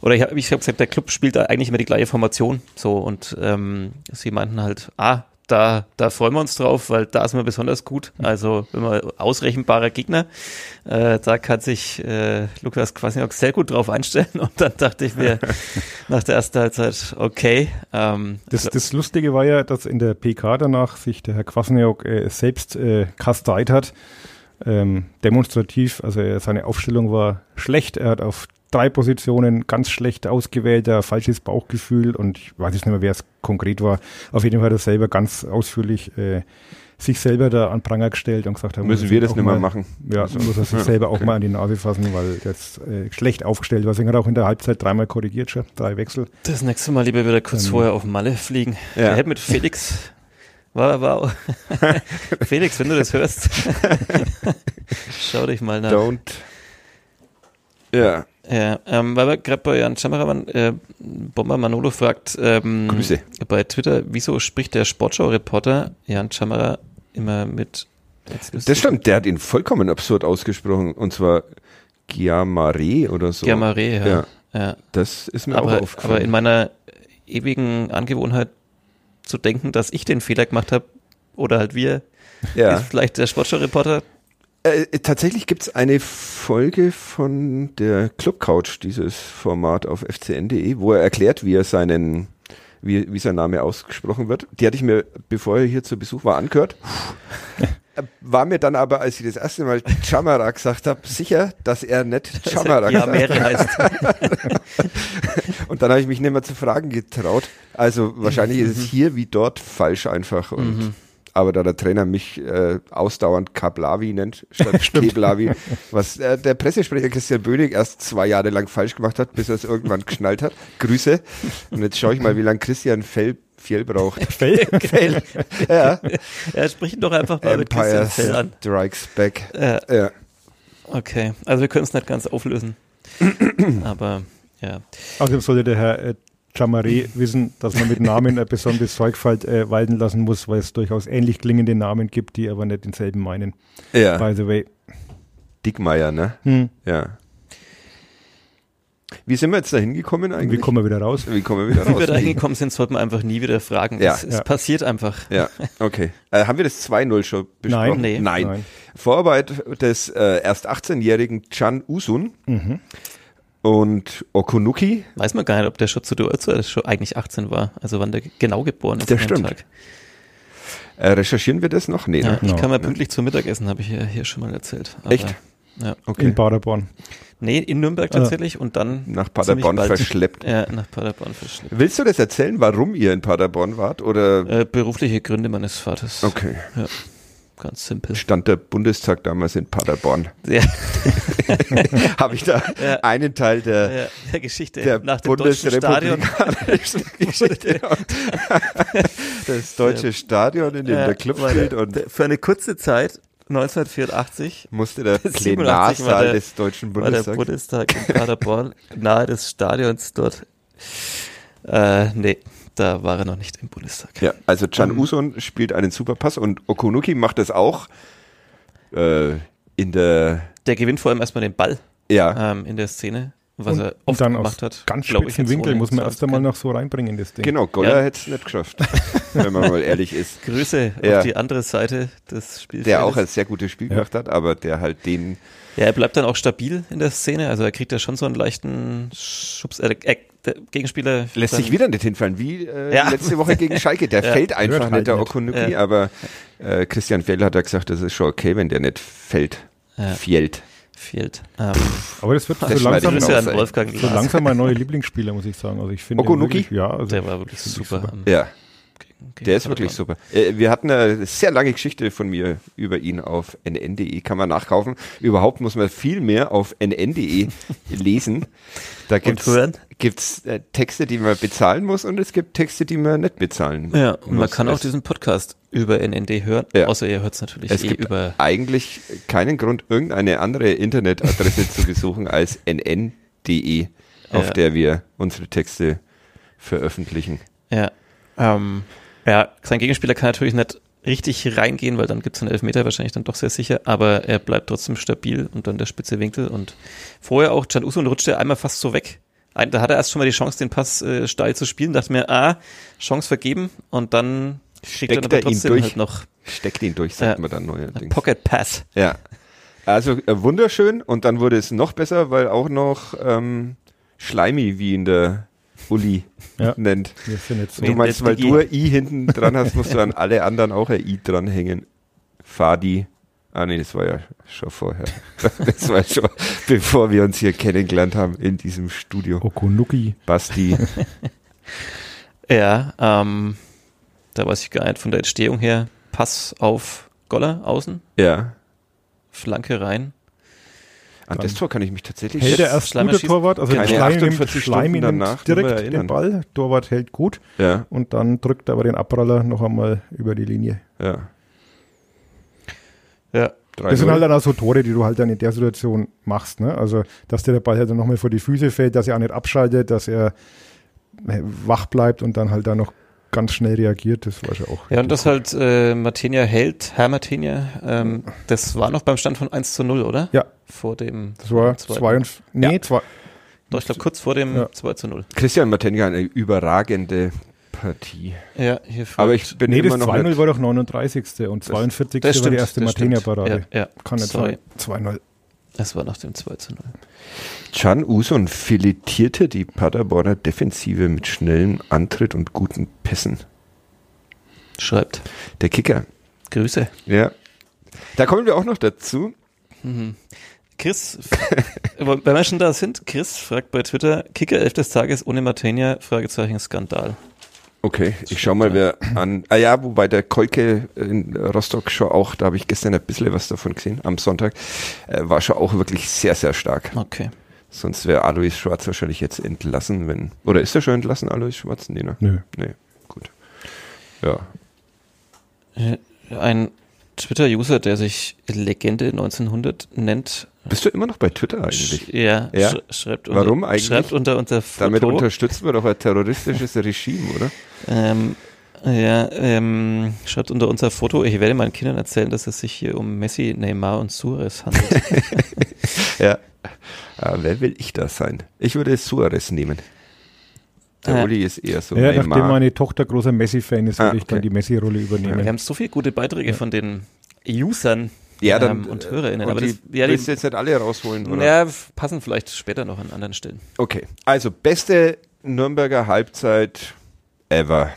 oder ich habe ich hab gesagt, der Club spielt da eigentlich immer die gleiche Formation. So, und ähm, sie meinten halt, ah, da, da freuen wir uns drauf, weil da sind wir besonders gut. Also wenn man ausrechenbarer Gegner, äh, da kann sich äh, Lukas Kwasniok sehr gut drauf einstellen. Und dann dachte ich mir nach der ersten Halbzeit, okay. Ähm, Das, das Lustige war ja, dass in der PK danach sich der Herr Kwasniok äh, selbst äh, kasteit hat. Ähm, demonstrativ, also er, seine Aufstellung war schlecht. Er hat auf drei Positionen ganz schlecht ausgewählt, ein falsches Bauchgefühl und ich weiß jetzt nicht mehr, wer es konkret war. Auf jeden Fall hat er selber ganz ausführlich äh, sich selber da an Pranger gestellt und gesagt, er muss Müssen wir das nicht mehr mal- machen? Ja, Also, muss er sich ja, selber auch okay. mal an die Nase fassen, weil das äh, schlecht aufgestellt war. Deswegen hat er auch in der Halbzeit dreimal korrigiert schon, drei Wechsel. Das nächste Mal lieber wieder kurz Ähm, vorher auf Malle fliegen. Ja. Der hätte mit Felix. War auch. Felix, wenn du das hörst, schau dich mal nach. Don't. Ja, Ja, ähm, weil wir gerade bei Jan Schammerer waren, äh, Bomber Manolo fragt ähm, Grüße. bei Twitter, wieso spricht der Sportschau-Reporter Jan Schammerer immer mit das stimmt. Der hat ihn vollkommen absurd ausgesprochen und zwar Giamare oder so. Germare, ja. Ja. ja. Das ist mir auch Aber, aufgefallen. aber in meiner ewigen Angewohnheit zu denken, dass ich den Fehler gemacht habe, oder halt wir, ja. ist vielleicht der Sportschau-Reporter Äh, tatsächlich gibt's eine Folge von der Club Couch, dieses Format auf fcn.de, wo er erklärt, wie er seinen wie, wie sein Name ausgesprochen wird. Die hatte ich mir, bevor er hier zu Besuch war, angehört. War mir dann aber, als ich das erste Mal Chamara gesagt habe, sicher, dass er nicht Chamara ja, gesagt heißt. Und dann habe ich mich nicht mehr zu fragen getraut. Also wahrscheinlich ist es hier wie dort falsch einfach. Und, Aber da der Trainer mich äh, ausdauernd Kablavi nennt, statt Keblavi, was äh, der Pressesprecher Christian Böning erst zwei Jahre lang falsch gemacht hat, bis er es irgendwann geschnallt hat. Grüße. Und jetzt schaue ich mal, wie lange Christian Fell, Fjell braucht. Fell? Fell. Ja. Ja, sprich ihn doch einfach mal mit Christian Fell an. Strikes Back. Ja, Ja. okay. Also wir können es nicht ganz auflösen. Aber ja. Außerdem sollte der Herr äh, Chamaré wissen, dass man mit Namen eine besondere Sorgfalt äh, walten lassen muss, weil es durchaus ähnlich klingende Namen gibt, die aber nicht denselben meinen. ja. By the way. Dickmeier, ne? Hm. Ja. Wie sind wir jetzt da hingekommen eigentlich? wie kommen wir wieder raus? Wie kommen wir wieder Wie raus? wir da hingekommen sind, sollten wir einfach nie wieder fragen. Ja. Es, es Ja. passiert einfach. Ja, okay. Äh, haben wir das 2-0 schon besprochen? Nein. Nee. Nein. Nein. Vorarbeit des äh, erst 18-jährigen Chan Usun Mhm. Und Okunuki. Weiß man gar nicht, ob der schon zu der Uhrzeit schon eigentlich 18 war. Also wann der genau geboren ist. Dem stimmt. Tag. Äh, recherchieren wir das noch? Nee, Ja, ne? ich No. kann mal pünktlich zum Mittagessen, habe ich ja hier schon mal erzählt. Aber, Echt? Ja. Okay. In Paderborn. Nee, in Nürnberg tatsächlich und dann Nach Paderborn verschleppt. Ja, nach Paderborn verschleppt. Willst du das erzählen, warum ihr in Paderborn wart? Oder? Äh, berufliche Gründe meines Vaters. Okay. Ganz simpel. Stand der Bundestag damals in Paderborn. Ja, Habe ich da Ja. einen Teil der, der, der Geschichte der nach dem deutschen Stadion. bundesrepublikanischen Geschichte das deutsche Stadion, in dem Ja, der Club spielt und Für eine kurze Zeit, 1984, musste der 87 war Plenarsaal der- des Deutschen war der Bundestags. Bundestag in Paderborn, nahe des Stadions dort. Äh, nee, da war er noch nicht im Bundestag. Ja, also Can Ähm. Uson spielt einen Superpass und Okunuki macht das auch äh, in der Der gewinnt vor allem erstmal den Ball ja ähm, in der Szene, was Und- er oft dann gemacht aus hat. ganz spitzen Winkel muss man erst einmal noch so reinbringen, das Ding. genau Goller Ja. hätte es nicht geschafft, wenn man mal ehrlich ist. Grüße Ja. auf die andere Seite des Spiels. Der auch ein sehr gutes Spiel Ja. gemacht hat, aber der halt den Ja, er bleibt dann auch stabil in der Szene. Also er kriegt ja schon so einen leichten Schubs. Äh, der Gegenspieler lässt sich wieder nicht hinfallen, wie äh, Ja. letzte Woche gegen Schalke. Der Ja. fällt einfach Hört nicht, halt der nicht. Okunuki, Ja. aber äh, Christian Fell hat ja gesagt, das ist schon okay, wenn der nicht fällt. Ja. Fehlt. fehlt. Ähm, Aber das wird so Das langsam, so langsam mein neuer Lieblingsspieler, muss ich sagen. Also ich finde ihn Okunuki? wirklich- Ja, also Der war wirklich super. am- Ja. Gegen Der ist wirklich super. Äh, wir hatten eine sehr lange Geschichte von mir über ihn auf nn.de, kann man nachkaufen. Überhaupt muss man viel mehr auf nn.de lesen. Da gibt's, gibt's äh, Texte, die man bezahlen muss und es gibt Texte, die man nicht bezahlen Ja, und man muss. kann auch Es- diesen Podcast über NND hören, Ja. außer ihr hört es natürlich Es eh gibt über. eigentlich keinen Grund, irgendeine andere Internetadresse zu besuchen als nn.de, auf Ja. der wir unsere Texte veröffentlichen. Ja, ähm, ja, sein Gegenspieler kann natürlich nicht richtig reingehen, weil dann gibt es einen Elfmeter wahrscheinlich dann doch sehr sicher, aber er bleibt trotzdem stabil und dann der spitze Winkel und vorher auch Can Uso rutschte einmal fast so weg. Da hat er erst schon mal die Chance, den Pass äh, steil zu spielen, dachte mir, ah, Chance vergeben und dann kriegt er Steckt aber er ihn trotzdem durch? halt noch Steckt ihn durch, sagt Ja. man dann neuerdings. Pocket Pass. Ja. Also äh, wunderschön und dann wurde es noch besser, weil auch noch ähm, Schleimi, wie ihn der Uli Ja. nennt. wir sind jetzt so. Du meinst, weil du ein I hinten dran hast, musst du an alle anderen auch ein I dranhängen. Fadi. Ah nee, das war ja schon vorher. Das war schon, bevor wir uns hier kennengelernt haben in diesem Studio. Okunuki. Basti. Ja, ähm, da weiß ich gar nicht von der Entstehung her. Pass auf Goller außen, Ja. Flanke rein. An das Tor kann ich mich tatsächlich Hält er erst Schleimer schießt Torwart, also keine Schleim nimmt, 48 Schleim nimmt direkt den Ball, Torwart hält gut Ja, und dann drückt aber den Abpraller noch einmal über die Linie. ja. Ja, Das sind 3-0. halt dann auch so Tore, die du halt dann in der Situation machst. Ne? Also, dass dir der Ball halt dann nochmal vor die Füße fällt, dass er auch nicht abschaltet, dass er äh, wach bleibt und dann halt da noch ganz schnell reagiert, das war schon auch. Ja, und das halt äh, Martinia hält, Herr Martinia, ähm, das war noch beim Stand von 1 zu 0, oder? Ja. Vor dem Das war zweiten. zwei und, nee, Ja. zwei, Doch, ich glaube kurz vor dem Ja. 2 zu 0. Christian Matenga eine überragende Partie. Ja, hier fragt- Aber ich bin nee, immer das noch 2-0 nicht, war doch 39. und 42. das war stimmt, die erste das Martinia-Parade. Ja, ja. Kann nicht sein. 2-0. Es war nach dem 2 zu 0. Can Uson filetierte die Paderborner Defensive mit schnellem Antritt und guten Pässen. Schreibt. Der Kicker. Grüße. Ja. Da kommen wir auch noch dazu. Chris, wenn wir schon da sind, Chris fragt bei Twitter, Kicker 11 des Tages ohne Martenia, Fragezeichen Skandal. Okay, ich schau mal, wer an. Ah ja, wobei der Kolke in Rostock schon auch, da habe ich gestern ein bisschen was davon gesehen, am Sonntag, äh, war schon auch wirklich sehr, sehr stark. Okay. Sonst wäre Alois Schwarz wahrscheinlich jetzt entlassen, wenn. Oder ist er schon entlassen, Alois Schwarz? Nee, ne? Nö. Nee, gut. Ja. Äh, Ein Twitter-User, der sich Legende 1900 nennt, Bist du immer noch bei Twitter eigentlich? sch ja, Ja? sch schreibt, Warum unter, eigentlich? schreibt unter unser Foto, Damit unterstützen wir doch ein terroristisches Regime, oder? ähm, ja, ähm, schreibt unter unser Foto, ich werde meinen Kindern erzählen, dass es sich hier um Messi, Neymar und Suarez handelt. Ja. Ah, wer will ich da sein? Ich würde Suarez nehmen. Der Äh. Uli ist eher so Ja, Neymar. nachdem meine Tochter großer Messi-Fan ist, würde Ah, ich dann die Messi-Rolle Wir übernehmen. haben so viele gute Beiträge von den Usern ja, dann, ähm, und HörerInnen. und aber die, das, ja, willst du jetzt nicht alle rausholen, oder? ja, passen vielleicht später noch an anderen Stellen. Okay, also beste Nürnberger Halbzeit ever.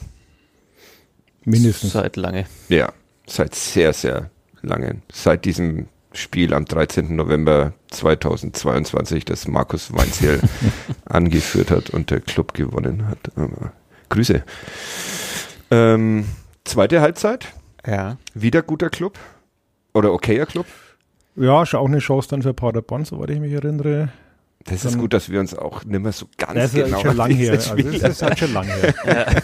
Mindestens. Seit lange. Ja, seit sehr, sehr lange. Seit diesem Spiel am 13. November 2022, das Markus Weinzierl angeführt hat und der Club gewonnen hat. Aber Grüße. Ähm, zweite Halbzeit, Ja. wieder guter Club oder okayer Club. Ja, ist auch eine Chance dann für Paderborn, soweit ich mich erinnere. Das ist Dann- gut, dass wir uns auch nicht mehr so ganz Das ist genau schon an lang her. Also das ist halt schon lang her.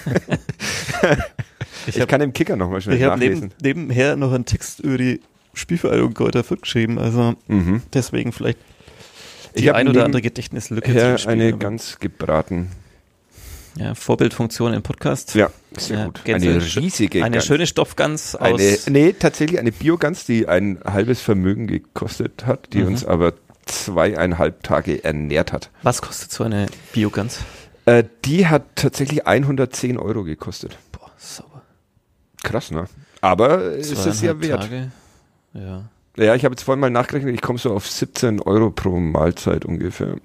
Ich, Ich hab- kann im Kicker nochmal schnell Ich habe nachlesen. neben, nebenher noch einen Text über die Spielvereinigung Kräuter Fürth geschrieben, also Mhm. deswegen vielleicht Ich die hab ein oder andere Gedächtnislücke Ja, zu eine ganz gebraten. ja, Vorbildfunktion im Podcast. Ja, sehr Ja, gut. Gänse- eine riesige Eine Gans. schöne Stopfgans aus. Eine, nee, tatsächlich eine Biogans, die ein halbes Vermögen gekostet hat, die Mhm. uns aber zweieinhalb Tage ernährt hat. Was kostet so eine Biogans? Äh, die hat tatsächlich 110 Euro gekostet. Boah, sauber. Krass, ne? Aber es ist es ja wert. Tage. Ja. Ja, ich habe jetzt vorhin mal nachgerechnet, ich komme so auf 17 Euro pro Mahlzeit ungefähr.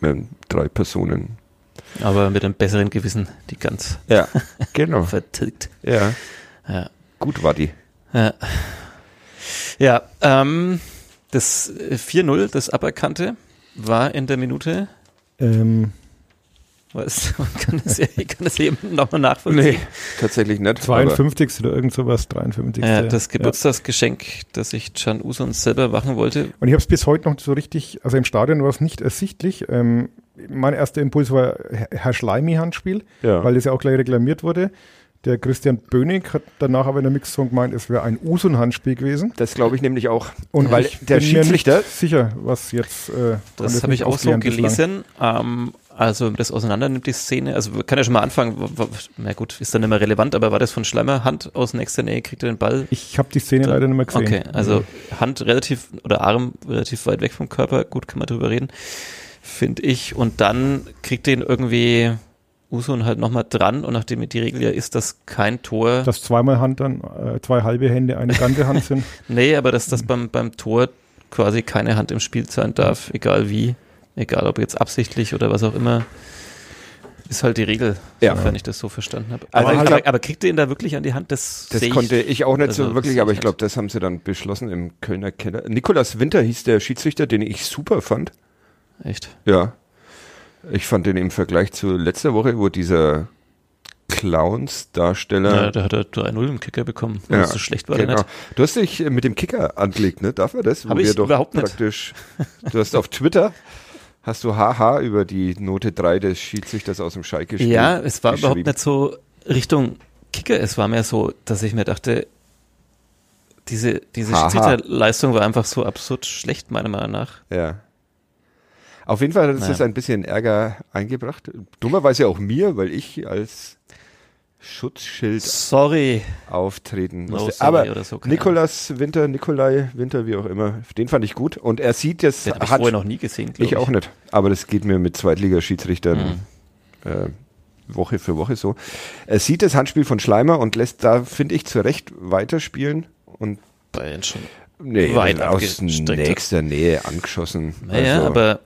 Mit drei Personen. Aber mit einem besseren Gewissen die Gans Ja, genau. vertilgt. Ja, Ja. gut war die. Ja, ja ähm, das äh, 4-0, das aberkannte, war in der Minute, Ähm, was, man kann das, ja- ich kann das eben nochmal nachvollziehen. Nee, tatsächlich nicht. 52. oder irgend sowas, 53. Ja, das Ja. Geburtstagsgeschenk, das ich Can Uson selber machen wollte. Und ich habe es bis heute noch so richtig, also im Stadion war es nicht ersichtlich. Ähm, mein erster Impuls war Herr- Schleimi-Handspiel, ja. weil das ja auch gleich reklamiert wurde. Der Christian Bönig hat danach aber in der Mixzone gemeint, es wäre ein Usun-Handspiel gewesen. Das glaube ich nämlich auch. Und weil ich der bin mir Schiedsrichter, nicht sicher, was jetzt. Äh, Das habe ich auch so gelesen. Ähm, also das auseinander nimmt die Szene. Also man kann ja schon mal anfangen. Na gut, ist dann nicht mehr relevant, aber war das von Schleimer Hand aus nächster Nähe, kriegt er den Ball? Ich habe die Szene leider nicht mehr gesehen. Okay, also Hand relativ oder Arm relativ weit weg vom Körper, gut kann man drüber reden, finde ich. Und dann kriegt den irgendwie Usun halt nochmal dran und nachdem die Regel ja ist, dass kein Tor, Dass zweimal Hand dann, äh, zwei halbe Hände, eine ganze Hand sind. nee, aber dass das beim, beim Tor quasi keine Hand im Spiel sein darf, egal wie, egal ob jetzt absichtlich oder was auch immer, ist halt die Regel, Ja. sofern ich das so verstanden habe. Also aber, glaub- aber kriegt ihr ihn da wirklich an die Hand? Das, das konnte ich auch nicht also, so wirklich, aber ich glaube, das haben sie dann beschlossen im Kölner Keller. Nikolas Winter hieß der Schiedsrichter, den ich super fand. Echt? Ja. Ich fand den im Vergleich zu letzter Woche, wo dieser Clowns-Darsteller. Ja, da hat er 3-0 im Kicker bekommen. Ja, so schlecht war genau. nicht. Du hast dich mit dem Kicker angelegt, ne? Darf er das? Wo Hab wir ich doch überhaupt nicht. praktisch. Du hast auf Twitter hast du haha über die Note 3 des Schiedsrichters aus dem Schalke Spiel Ja, es war überhaupt nicht so Richtung Kicker. Es war mehr so, dass ich mir dachte, diese, diese. Schiedsrichterleistung war einfach so absurd schlecht, meiner Meinung nach. Ja. Auf jeden Fall hat es Naja. ein bisschen Ärger eingebracht. Dummerweise auch mir, weil ich als Schutzschild Sorry. auftreten No musste. sorry Aber so, Nikolas Winter, Nikolai Winter, wie auch immer, den fand ich gut. Und er sieht jetzt, Den habe ich vorher noch nie gesehen, glaube ich auch nicht, aber das geht mir mit Zweitligaschiedsrichtern Mhm. äh, Woche für Woche so. Er sieht das Handspiel von Schleimer und lässt da, finde ich, zu Recht weiterspielen. Und Bayern schon. Nee, weit also aus abgestreckt hat. nächster Nähe angeschossen. Naja, Also- aber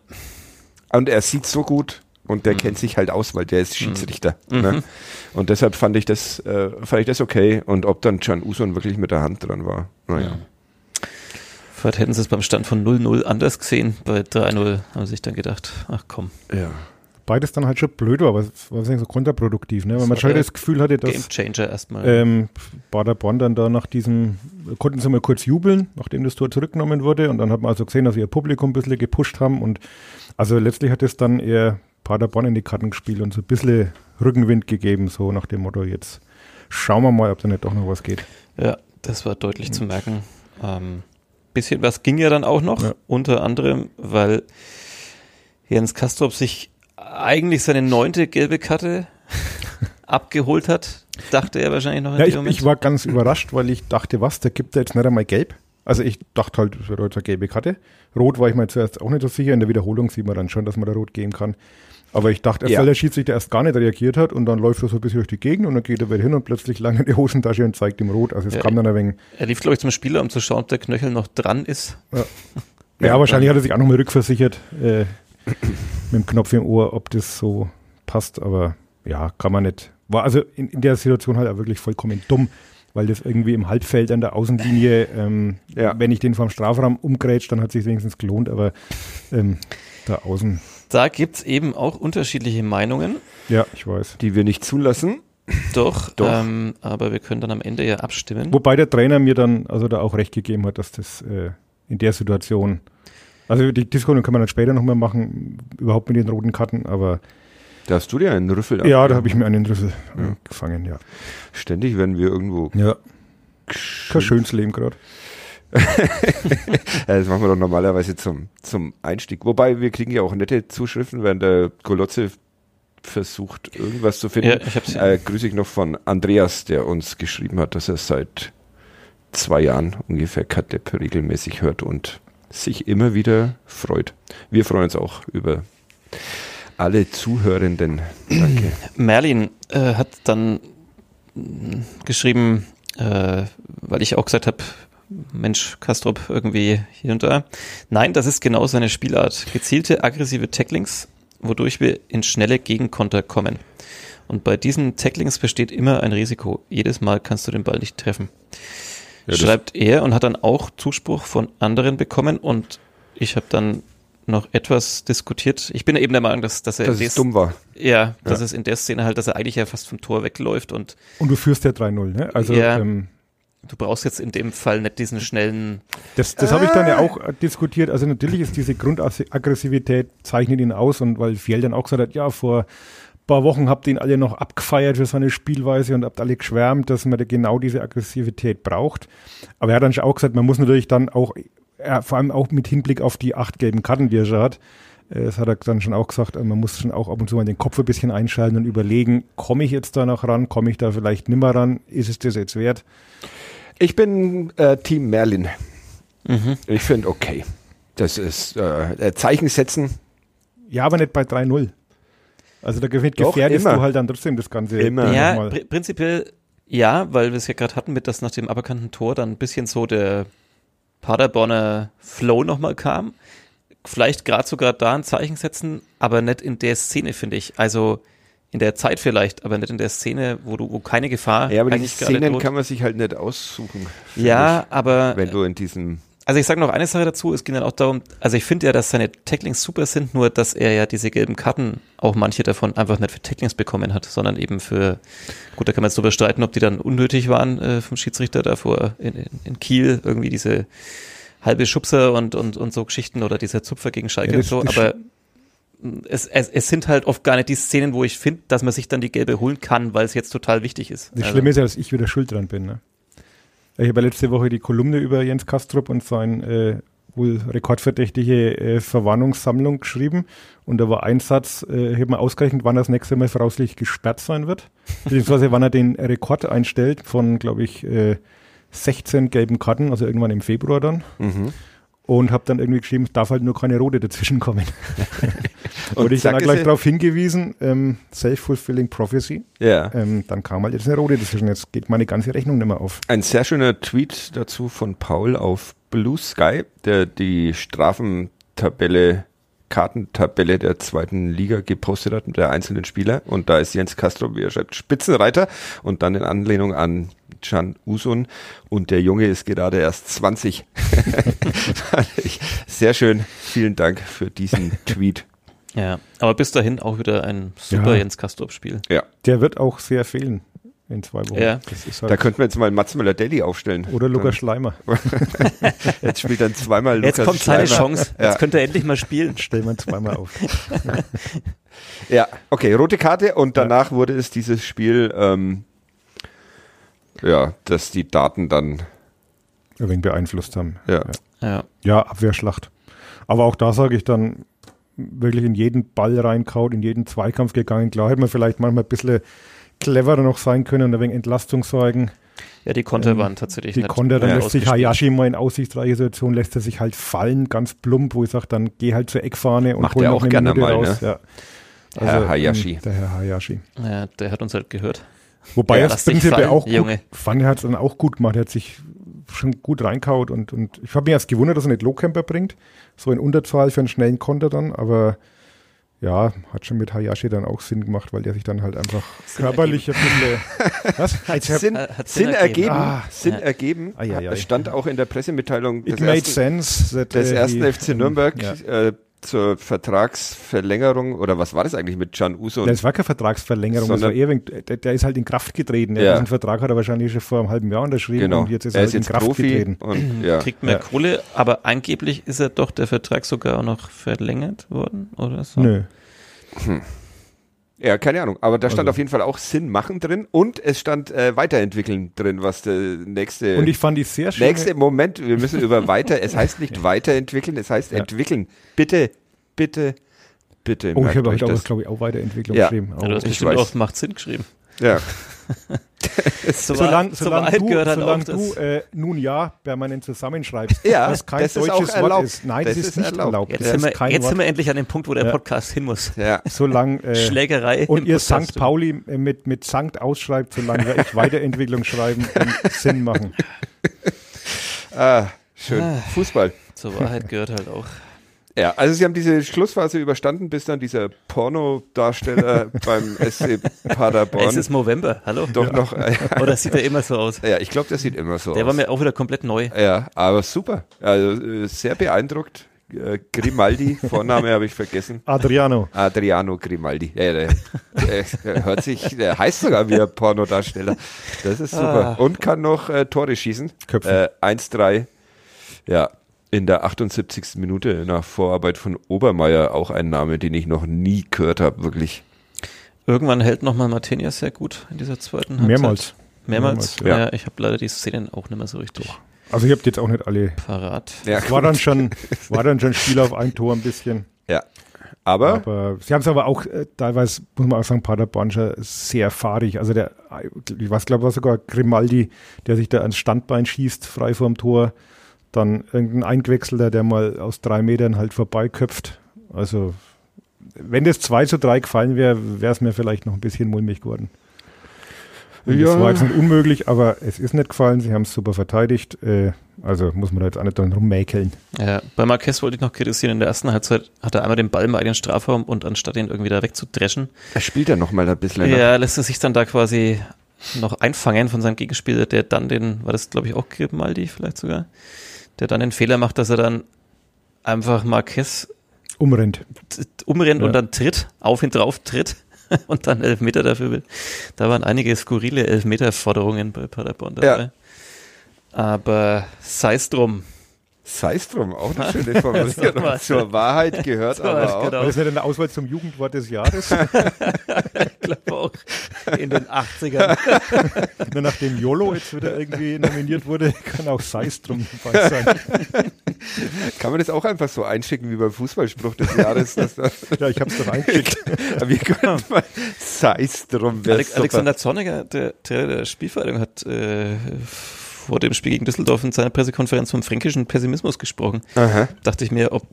Und er sieht so gut und Mhm. der kennt sich halt aus, weil der ist Schiedsrichter. Ne? Und deshalb fand ich das, äh, fand ich das okay. Und ob dann Can Usun wirklich mit der Hand dran war, naja. vielleicht hätten sie es beim Stand von 0-0 anders gesehen. Bei 3-0 haben sie sich dann gedacht, ach komm, Ja. Beides dann halt schon blöd war, aber es war so kontraproduktiv, ne? weil man schon das Gefühl hatte, Game dass Changer erstmal. ähm, Paderborn dann da nach diesem, konnten sie mal kurz jubeln, nachdem das Tor zurückgenommen wurde und dann hat man also gesehen, dass sie ihr Publikum ein bisschen gepusht haben und also letztlich hat es dann eher Paderborn in die Karten gespielt und so ein bisschen Rückenwind gegeben, so nach dem Motto, jetzt schauen wir mal, ob da nicht doch noch was geht. Ja, das war deutlich zu merken. Ähm, bisschen was ging ja dann auch noch, Ja. unter anderem, weil Jens Kastrop sich eigentlich seine neunte gelbe Karte abgeholt hat, dachte er wahrscheinlich noch in Ja, ich, Moment. ich war ganz überrascht, weil ich dachte, was, der gibt da jetzt nicht einmal gelb. Also ich dachte halt, das wäre jetzt eine gelbe Karte. Rot war ich mir zuerst auch nicht so sicher. In der Wiederholung sieht man dann schon, dass man da rot geben kann. Aber ich dachte, erst Ja. weil der Schiedsrichter erst gar nicht reagiert hat und dann läuft er so ein bisschen durch die Gegend und dann geht er wieder hin und plötzlich lange in die Hosentasche und zeigt ihm rot. Also es Ja, kam dann ein wenig. er lief, glaube ich, zum Spieler, um zu schauen, ob der Knöchel noch dran ist. Ja, wahrscheinlich hat er sich auch nochmal rückversichert äh, mit dem Knopf im Ohr, ob das so passt. Aber ja, kann man nicht. War also in, in der Situation halt auch wirklich vollkommen dumm, weil das irgendwie im Halbfeld an der Außenlinie, ähm, Ja. wenn ich den vom Strafraum umgrätscht, dann hat sich wenigstens gelohnt, aber ähm, da außen, Da gibt's eben auch unterschiedliche Meinungen. ja, ich weiß. Die wir nicht zulassen. Doch, Doch. Ähm, aber wir können dann am Ende ja abstimmen. Wobei der Trainer mir dann also da auch recht gegeben hat, dass das äh, in der Situation, also die Diskussion kann man dann später nochmal machen, überhaupt mit den roten Karten, aber Da hast du dir einen Rüffel ja, da habe ich mir einen Rüssel äh, Ja. gefangen, ja. Ständig werden wir irgendwo. Ja. Kein schönes Leben gerade. Das machen wir doch normalerweise zum, zum Einstieg. Wobei wir kriegen ja auch nette Zuschriften, während der Golotze versucht, irgendwas zu finden. Ja, ich hab's. Äh, grüße ich noch von Andreas, der uns geschrieben hat, dass er seit zwei Jahren ungefähr Katlep regelmäßig hört und sich immer wieder freut. Wir freuen uns auch über alle Zuhörenden. Danke. Merlin äh, hat dann geschrieben, äh, weil ich auch gesagt habe, Mensch, Kastrop irgendwie hier und da. Nein, das ist genau seine Spielart. Gezielte, aggressive Tacklings, wodurch wir in schnelle Gegenkonter kommen. Und bei diesen Tacklings besteht immer ein Risiko. Jedes Mal kannst du den Ball nicht treffen. Ja, Schreibt er und hat dann auch Zuspruch von anderen bekommen und ich habe dann noch etwas diskutiert. Ich bin eben der Meinung, dass, dass er Dass des- es dumm war. ja, das Ja. ist in der Szene halt, dass er eigentlich ja fast vom Tor wegläuft und Und du führst ja 3-0, ne? Also Ja. ähm, du brauchst jetzt in dem Fall nicht diesen schnellen. das, das habe ich dann ja auch äh, diskutiert. Also natürlich ist diese Grundaggressivität zeichnet ihn aus und weil Fjell dann auch gesagt hat, ja, vor ein paar Wochen habt ihr ihn alle noch abgefeiert für seine Spielweise und habt alle geschwärmt, dass man da genau diese Aggressivität braucht. Aber er hat dann schon auch gesagt, man muss natürlich dann auch, vor allem auch mit Hinblick auf die acht gelben Karten, die er schon hat, das hat er dann schon auch gesagt, äh, man muss schon auch ab und zu mal den Kopf ein bisschen einschalten und überlegen, komme ich jetzt da noch ran, komme ich da vielleicht nimmer ran, ist es das jetzt wert? Ich bin äh, Team Merlin. Mhm. Ich finde okay. Das ist äh, äh, Zeichen setzen. Ja, aber nicht bei 3-0. Also da gefährt- Doch, gefährdest immer. du halt dann trotzdem das Ganze. Immer. Ja, pr prinzipiell ja, weil wir es ja gerade hatten mit, dass nach dem aberkannten Tor dann ein bisschen so der Paderborner Flow nochmal kam. Vielleicht gerade sogar da ein Zeichen setzen, aber nicht in der Szene, finde ich. Also in der Zeit vielleicht, aber nicht in der Szene, wo du, wo keine Gefahr Ja, aber die Szenen kann man sich halt nicht aussuchen. Ja, aber ich, wenn du in diesem Also ich sage noch eine Sache dazu, es ging dann auch darum, also ich finde ja, dass seine Tacklings super sind, nur dass er ja diese gelben Karten, auch manche davon einfach nicht für Tacklings bekommen hat, sondern eben für, gut, da kann man jetzt drüber streiten, ob die dann unnötig waren äh, vom Schiedsrichter davor in, in, in Kiel, irgendwie diese halbe Schubser und, und, und so Geschichten oder dieser Zupfer gegen Schalke Ja, und so, aber es, es, es sind halt oft gar nicht die Szenen, wo ich finde, dass man sich dann die gelbe holen kann, weil es jetzt total wichtig ist. Das Also- Schlimme ist ja, dass ich wieder schuld dran bin. Ne? Ich habe ja letzte Woche die Kolumne über Jens Kastrup und sein äh, wohl rekordverdächtige äh, Verwarnungssammlung geschrieben. Und da war ein Satz, äh, ich habe mal ausgerechnet, wann das nächste Mal voraussichtlich gesperrt sein wird. Beziehungsweise wann er den Rekord einstellt von, glaube ich, äh, 16 gelben Karten, also irgendwann im Februar dann. Mhm. Und habe dann irgendwie geschrieben, es darf halt nur keine rote dazwischen kommen. Wurde ich dann auch gleich darauf hingewiesen, ähm, Self-Fulfilling Prophecy. Ja. Ähm, dann kam halt jetzt eine rote Decision. Jetzt geht meine ganze Rechnung nicht mehr auf. Ein sehr schöner Tweet dazu von Paul auf Blue Sky, der die Strafentabelle, Kartentabelle der zweiten Liga gepostet hat mit der einzelnen Spieler. Und da ist Jens Castro, wie er schreibt, Spitzenreiter und dann in Anlehnung an Can Usun. Und der Junge ist gerade erst 20. Fand ich sehr schön. Vielen Dank für diesen Tweet. Ja, aber bis dahin auch wieder ein super Ja. Jens Kastorp-Spiel. Ja, Der wird auch sehr fehlen in zwei Wochen. Ja. Das ist da halt könnten wir jetzt mal Mats Müller-Deli aufstellen. oder Lukas Schleimer. Jetzt spielt dann zweimal Jetzt Lukas kommt seine Schleimer. Chance. Ja. Jetzt könnte er endlich mal spielen. Stellen wir ihn zweimal auf. Ja, okay, rote Karte und danach wurde es dieses Spiel, ähm, ja, dass die Daten dann, Ein wenig beeinflusst haben. ja, Ja. Ja, Abwehrschlacht. Aber auch da sage ich dann, wirklich in jeden Ball reinkaut, in jeden Zweikampf gegangen. Klar hätte man vielleicht manchmal ein bisschen cleverer noch sein können und ein wenig Entlastung zeigen. Ja, die Konter Ähm, waren tatsächlich Die Konter, dann lässt sich. Hayashi mal in aussichtsreiche Situation, lässt er sich halt fallen, ganz plump, wo ich sage, dann geh halt zur Eckfahne und Macht hol er noch auch eine gerne Minute mal, raus. ne? Ja. Herr Hayashi. ähm, Der Herr Hayashi. Ja, der hat uns halt gehört. Wobei Ja, er es prinzipiell auch gut, Junge. fand, er hat es dann auch gut gemacht. Er hat sich schon gut reinkaut und, und ich habe mich erst gewundert, dass er nicht Lowcamper bringt. So in Unterzahl für einen schnellen Konter dann, aber ja, hat schon mit Hayashi dann auch Sinn gemacht, weil der sich dann halt einfach körperlich ein bisschen. Was? Hab- Sinn, hat Sinn Sinn ergeben, ergeben. Ah, Sinn ja. ergeben, ei, ei. es stand auch in der Pressemitteilung It des made ersten, sense. That, des äh, ersten FC Nürnberg Ja. äh, zur Vertragsverlängerung, oder was war das eigentlich mit Can Uso? Das war keine Vertragsverlängerung, das war eher, wegen- der, der ist halt in Kraft getreten. Ja. Diesen Vertrag hat er wahrscheinlich schon vor einem halben Jahr unterschrieben genau, und jetzt ist er er, ist halt in Kraft Profi getreten. und ja, Kriegt mehr Ja. Kohle, aber angeblich ist er doch der Vertrag sogar auch noch verlängert worden oder so. Nö. Ja, keine Ahnung, aber da stand Also- auf jeden Fall auch Sinn machen drin und es stand äh, weiterentwickeln drin, was der nächste Und ich fand die sehr schön. Nächste Moment, wir müssen über weiter, es heißt nicht weiterentwickeln, es heißt Ja. entwickeln. Bitte, bitte, bitte. Oh, ich habe glaube ich, auch Weiterentwicklung Ja. geschrieben. Ja, du hast ich bestimmt weiß. auch Macht Sinn geschrieben. Ja. Zur Solange, Wahrheit du, gehört halt solange auch das. du äh, nun ja permanent zusammenschreibst, Ja, was kein das ist deutsches auch erlaubt. Wort ist. Nein, das, Das ist, ist nicht erlaubt. erlaubt. Jetzt, Das sind ist wir, kein jetzt Wort. sind wir endlich an dem Punkt, wo der Ja. Podcast hin muss. ja. Solange äh, Schlägerei. und ihr. St. Pauli äh, mit, mit Sankt ausschreibt, solange werde ich Weiterentwicklung schreiben und Sinn machen. Ah, schön. Ah. Fußball. Zur Wahrheit gehört halt auch. Ja, also sie haben diese Schlussphase überstanden, bis dann dieser Pornodarsteller beim SC Paderborn Es ist November, hallo? doch noch. Äh, Oder sieht er immer so aus? ja, ich glaube, das sieht immer so Der aus. war mir auch wieder komplett neu. ja, aber super. Also äh, sehr beeindruckt. Äh, Grimaldi, Vorname habe ich vergessen. Adriano. Adriano Grimaldi. Ja, der, der hört sich, der heißt sogar wie ein Pornodarsteller. Das ist super. Ah. Und kann noch äh, Tore schießen. Köpfen. Äh, 1-3. Ja, in der 78. Minute nach Vorarbeit von Obermeier. Auch ein Name, den ich noch nie gehört habe, wirklich. Irgendwann hält nochmal Martinias sehr gut in dieser zweiten Halbzeit. Mehrmals. Mehrmals? Mehrmals, Ja, ja. ich habe leider die Szenen auch nicht mehr so richtig Also ich habe jetzt auch nicht alle. parat. Ja, Es war dann schon, war dann schon Spiel auf ein Tor ein bisschen. ja. Aber, Aber sie haben es aber auch äh, teilweise, muss man auch sagen, Paderborn schon sehr fahrig. Also der, ich weiß, glaube ich, war sogar Grimaldi, der sich da ans Standbein schießt, frei vorm Tor. Dann irgendein Eingewechselter, der mal aus drei Metern halt vorbeiköpft. Also, wenn das 2 zu 3 gefallen wäre, wäre es mir vielleicht noch ein bisschen mulmig geworden. Und Das Ja. war jetzt nicht unmöglich, aber es ist nicht gefallen. Sie haben es super verteidigt. Äh, also muss man da jetzt auch nicht dran rummäkeln. Ja, bei Marquez wollte ich noch kritisieren. In der ersten Halbzeit hat er einmal den Ball im eigenen Strafraum und anstatt ihn irgendwie da wegzudreschen, er spielt ja noch mal ein bisschen. ja, lässt er sich dann da quasi noch einfangen von seinem Gegenspieler, der dann den, war das glaube ich auch Grimaldi vielleicht sogar, der dann den Fehler macht, dass er dann einfach Marquez Umrennt. umrennt Ja. und dann tritt, auf ihn drauf tritt und dann Elfmeter dafür will. Da waren einige skurrile Elfmeter-Forderungen bei Paderborn dabei. Ja. Aber sei es drum. Sei es drum, auch eine schöne Formulierung. Zur Wahrheit gehört So aber auch. genau. Das nicht eine Auswahl zum Jugendwort des Jahres? Ich glaube auch in den 80ern. Nur nachdem YOLO jetzt wieder irgendwie nominiert wurde, kann auch Seis drum dabei sein. Kann man das auch einfach so einschicken wie beim Fußballspruch des Jahres? dass da- Ja, ich habe es doch eingeschickt. Wir können mal sei es drum. Alex. Alexander Zorniger, der Trainer der Spielvereinigung, hat äh, vor dem Spiel gegen Düsseldorf in seiner Pressekonferenz vom fränkischen Pessimismus gesprochen. Aha. Dachte ich mir, ob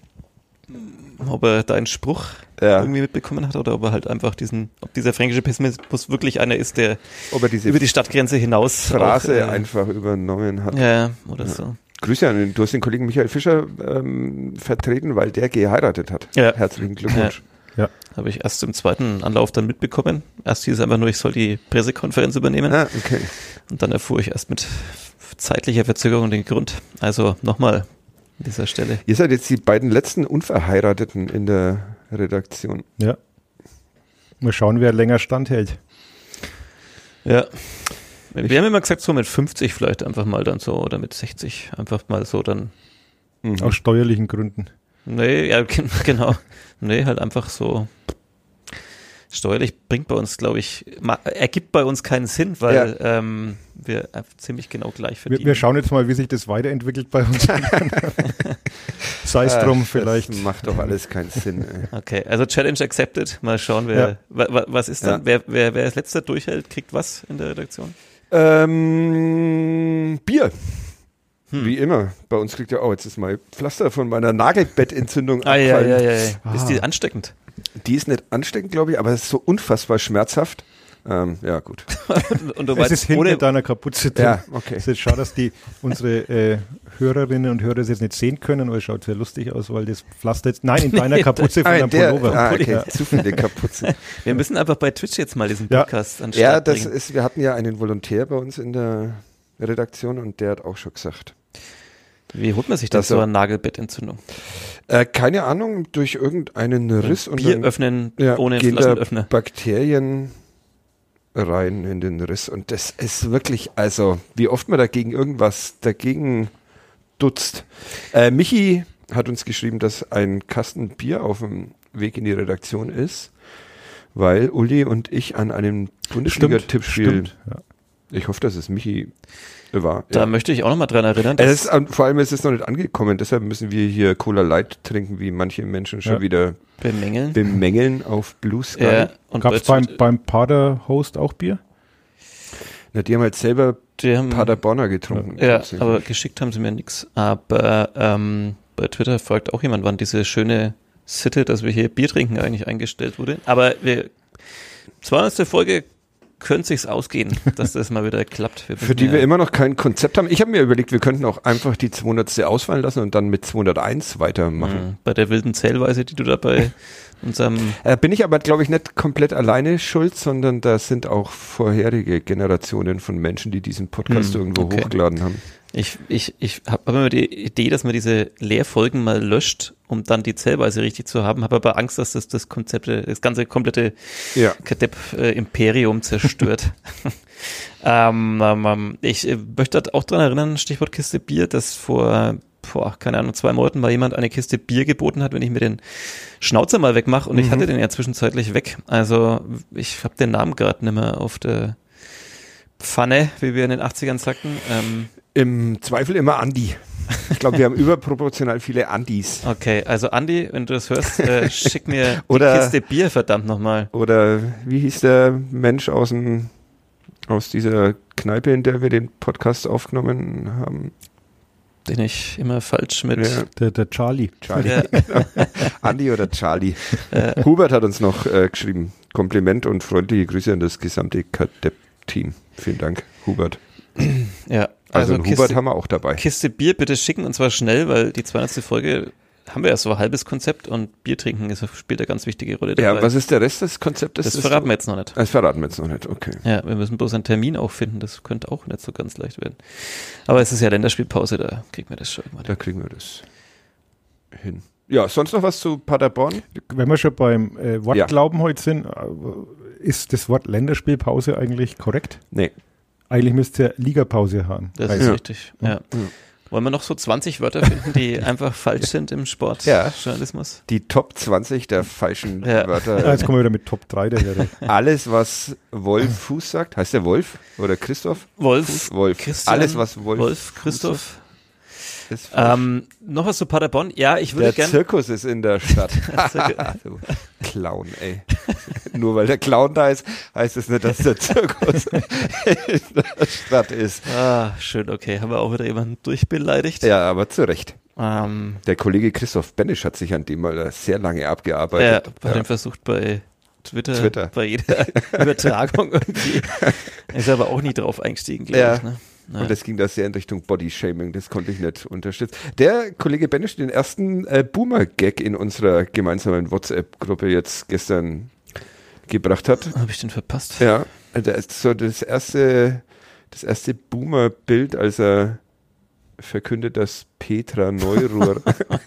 ob er deinen Spruch Ja. irgendwie mitbekommen hat oder ob er halt einfach diesen, ob dieser fränkische Pessimismus wirklich einer ist, der Ob er diese über die Stadtgrenze hinaus Phrase auch, äh, einfach übernommen hat. Ja, oder so. Grüße an den, du hast den Kollegen Michael Fischer ähm, vertreten, weil der geheiratet hat. Ja. Herzlichen Glückwunsch. Habe ich erst im zweiten Anlauf dann mitbekommen. Erst hieß es einfach nur, ich soll die Pressekonferenz übernehmen. Ah, okay. Und dann erfuhr ich erst mit zeitlicher Verzögerung den Grund. Also nochmal an dieser Stelle. Ihr seid jetzt die beiden letzten Unverheirateten in der Redaktion. Ja. Mal schauen, wer länger standhält. Ja. Wir haben immer gesagt, so mit 50 vielleicht einfach mal dann so oder mit 60 einfach mal so dann. Mhm. Aus steuerlichen Gründen. Nee, ja, gen- genau. Nee, halt einfach so. Steuerlich bringt bei uns, glaube ich, ergibt bei uns keinen Sinn, weil ähm, wir ziemlich genau gleich Wir, verdienen. wir schauen jetzt mal, wie sich das weiterentwickelt bei uns. Sei es drum, Ach, vielleicht. Macht doch alles keinen Sinn. Ey. Okay, also Challenge accepted. Mal schauen, wer, Ja. wa, wa, was ist dann, Ja. wer, wer, wer als letzter durchhält, kriegt was in der Redaktion? Ähm, Bier. Hm. Wie immer. Bei uns kriegt ja auch jetzt ist mein Pflaster von meiner Nagelbettentzündung Ah, ja, abgefallen. ja, ja, ja. Ist Ah. die ansteckend? Die ist nicht ansteckend, glaube ich, aber es ist so unfassbar schmerzhaft. Ähm, ja, gut. Und du Es weißt, ist hinter ohne, deiner Kapuze drin. Ja, okay. Es ist schade, dass die unsere äh, Hörerinnen und Hörer das jetzt nicht sehen können, aber es schaut sehr lustig aus, weil das Pflaster jetzt, nein, in deiner Kapuze von Ah, deinem der, Pullover. ah, okay. Ja. Zu viele Kapuzen. wir müssen einfach bei Twitch jetzt mal diesen Ja. Podcast an den ja, das bringen. ist, wir hatten ja einen Volontär bei uns in der Redaktion und der hat auch schon gesagt. Wie holt man sich Das so eine Nagelbettentzündung? Äh, keine Ahnung, durch irgendeinen Riss und Bier öffnen ja, ohne gehen da Flaschenöffner. Bakterien rein in den Riss und das ist wirklich, also wie oft man dagegen irgendwas dagegen dutzt. Äh, Michi hat uns geschrieben, dass ein Kasten Bier auf dem Weg in die Redaktion ist, weil Uli und ich an einem Bundesliga-Tippspiel. Ja. ich hoffe, dass es Michi war. Da ja. möchte ich auch nochmal dran erinnern, ist, an- vor allem ist es noch nicht angekommen, deshalb müssen wir hier Cola Light trinken, wie manche Menschen schon Ja. wieder bemängeln. bemängeln auf Blue Sky. ja, Gab es bei beim, beim Pader-Host auch Bier? Na, die haben halt selber die haben, Paderborner getrunken. Ja, aber geschickt haben sie mir nichts. Aber ähm, bei Twitter fragt auch jemand, wann diese schöne Sitte, dass wir hier Bier trinken, eigentlich eingestellt wurde. Aber wir 200. Folge könnte sich's ausgehen, dass das mal wieder klappt. Für die wir immer noch kein Konzept haben. Ich habe mir überlegt, wir könnten auch einfach die 200. ausfallen lassen und dann mit 201 weitermachen. Mhm. Bei der wilden Zählweise, die du da bei unserem Äh, bin ich aber, glaube ich, nicht komplett alleine schuld, sondern da sind auch vorherige Generationen von Menschen, die diesen Podcast Hm, irgendwo okay. hochgeladen haben. Ich, ich, ich habe hab immer die Idee, dass man diese Leerfolgen mal löscht, um dann die Zählweise richtig zu haben, habe aber Angst, dass das das Konzept, das ganze komplette Ja. Kadepp-Imperium zerstört. ähm, ähm, ähm, ich äh, möchte auch daran erinnern, Stichwort Kiste Bier, dass vor, boah, keine Ahnung, zwei Monaten mal jemand eine Kiste Bier geboten hat, wenn ich mir den Schnauzer mal wegmache und ich Mhm. hatte den ja zwischenzeitlich weg. Also ich habe den Namen gerade nicht mehr auf der Pfanne, wie wir in den 80ern sagten. Ähm, Im Zweifel immer Andi. Ich glaube, wir haben überproportional viele Andis. Okay, also Andi, wenn du das hörst, äh, schick mir Oder- die Kiste Bier, verdammt nochmal. Oder wie hieß der Mensch aus, dem, aus dieser Kneipe, in der wir den Podcast aufgenommen haben? Den ich immer falsch mit. Ja, Der, der Charlie. Charlie. Ja. Andi oder Charlie. Äh, Hubert hat uns noch äh, geschrieben. Kompliment und freundliche Grüße an das gesamte Kadepp-Team. Vielen Dank, Hubert. ja, Also, also, Kiste, Hubert haben wir auch dabei. Kiste Bier bitte schicken und zwar schnell, weil die 200. Folge haben wir ja so ein halbes Konzept und Bier trinken ist, spielt eine ganz wichtige Rolle dabei. Ja, was ist der Rest des Konzeptes? das verraten wir jetzt noch nicht. Das verraten wir jetzt noch nicht, okay. Ja, wir müssen bloß einen Termin auch finden, das könnte auch nicht so ganz leicht werden. Aber es ist ja Länderspielpause, da kriegen wir das schon irgendwann. Da kriegen wir das hin. Ja, sonst noch was zu Paderborn? Wenn wir schon beim äh, Wortglauben heute sind, äh, ist das Wort Länderspielpause eigentlich korrekt? Nee. Eigentlich müsste ja Ligapause haben. Das heißen. ist Ja. richtig. Ja. Wollen wir noch so 20 Wörter finden, die einfach falsch sind im Ja. Sportjournalismus? Die Top 20 der falschen Ja. Wörter. jetzt kommen wir wieder mit Top 3 daher. Alles, was Wolf Fuß sagt. Heißt der Wolf oder Christoph? Wolf, Wolf. Christian, Alles, was Wolf, Wolf, Christoph. Ähm, noch was zu Paderborn? Ja, ich würde der gerne. Zirkus ist in der Stadt. du Clown, ey. Nur weil der Clown da ist, heißt es nicht, dass der Zirkus in der Stadt ist. Ah, schön, okay. Haben wir auch wieder jemanden durchbeleidigt? Ja, aber zu Recht. Ähm, Der Kollege Christoph Benisch hat sich an dem mal sehr lange abgearbeitet. hat ihn versucht bei Twitter, Twitter. bei jeder Übertragung irgendwie. Ist aber auch nie drauf eingestiegen, glaube Ja. ich. Ne? Ja. Und das ging da sehr in Richtung Body-Shaming, das konnte ich nicht unterstützen. Der Kollege Benisch den ersten äh, Boomer-Gag in unserer gemeinsamen WhatsApp-Gruppe jetzt gestern gebracht hat. Habe ich den verpasst? Ja, der ist so das erste, das erste Boomer-Bild, als er verkündet, dass Petra Neuruhr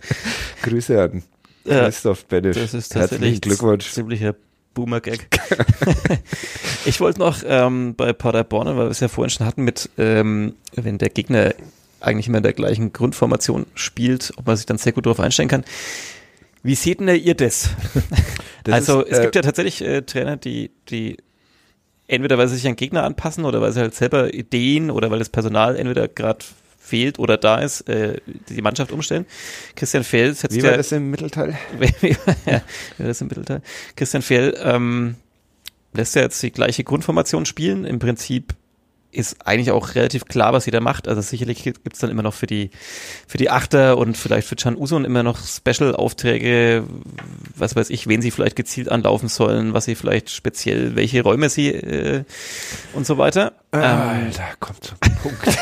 Grüße an Ja, Christoph Benisch. das ist Herzlichen tatsächlich Glückwunsch. ziemlicher Boomer-Gag. ich wollte noch ähm, bei Paderborn, weil wir es ja vorhin schon hatten, mit, ähm, wenn der Gegner eigentlich immer in der gleichen Grundformation spielt, ob man sich dann sehr gut darauf einstellen kann. Wie seht denn ihr das? Das also ist, es äh, gibt ja tatsächlich äh, Trainer, die, die entweder weil sie sich an Gegner anpassen oder weil sie halt selber Ideen oder weil das Personal entweder gerade fehlt oder da ist, äh, die Mannschaft umstellen. Christian Fehl setzt Wie ja war das im Mittelteil? wie ja, wie war das im Mittelteil? Christian Fehl ähm, lässt ja jetzt die gleiche Grundformation spielen. Im Prinzip ist eigentlich auch relativ klar, was jeder macht. Also sicherlich gibt es dann immer noch für die für die Achter und vielleicht für Can Usun immer noch Special-Aufträge, was weiß ich, wen sie vielleicht gezielt anlaufen sollen, was sie vielleicht speziell, welche Räume sie äh, und so weiter. Ähm, Alter, kommt zum Punkt.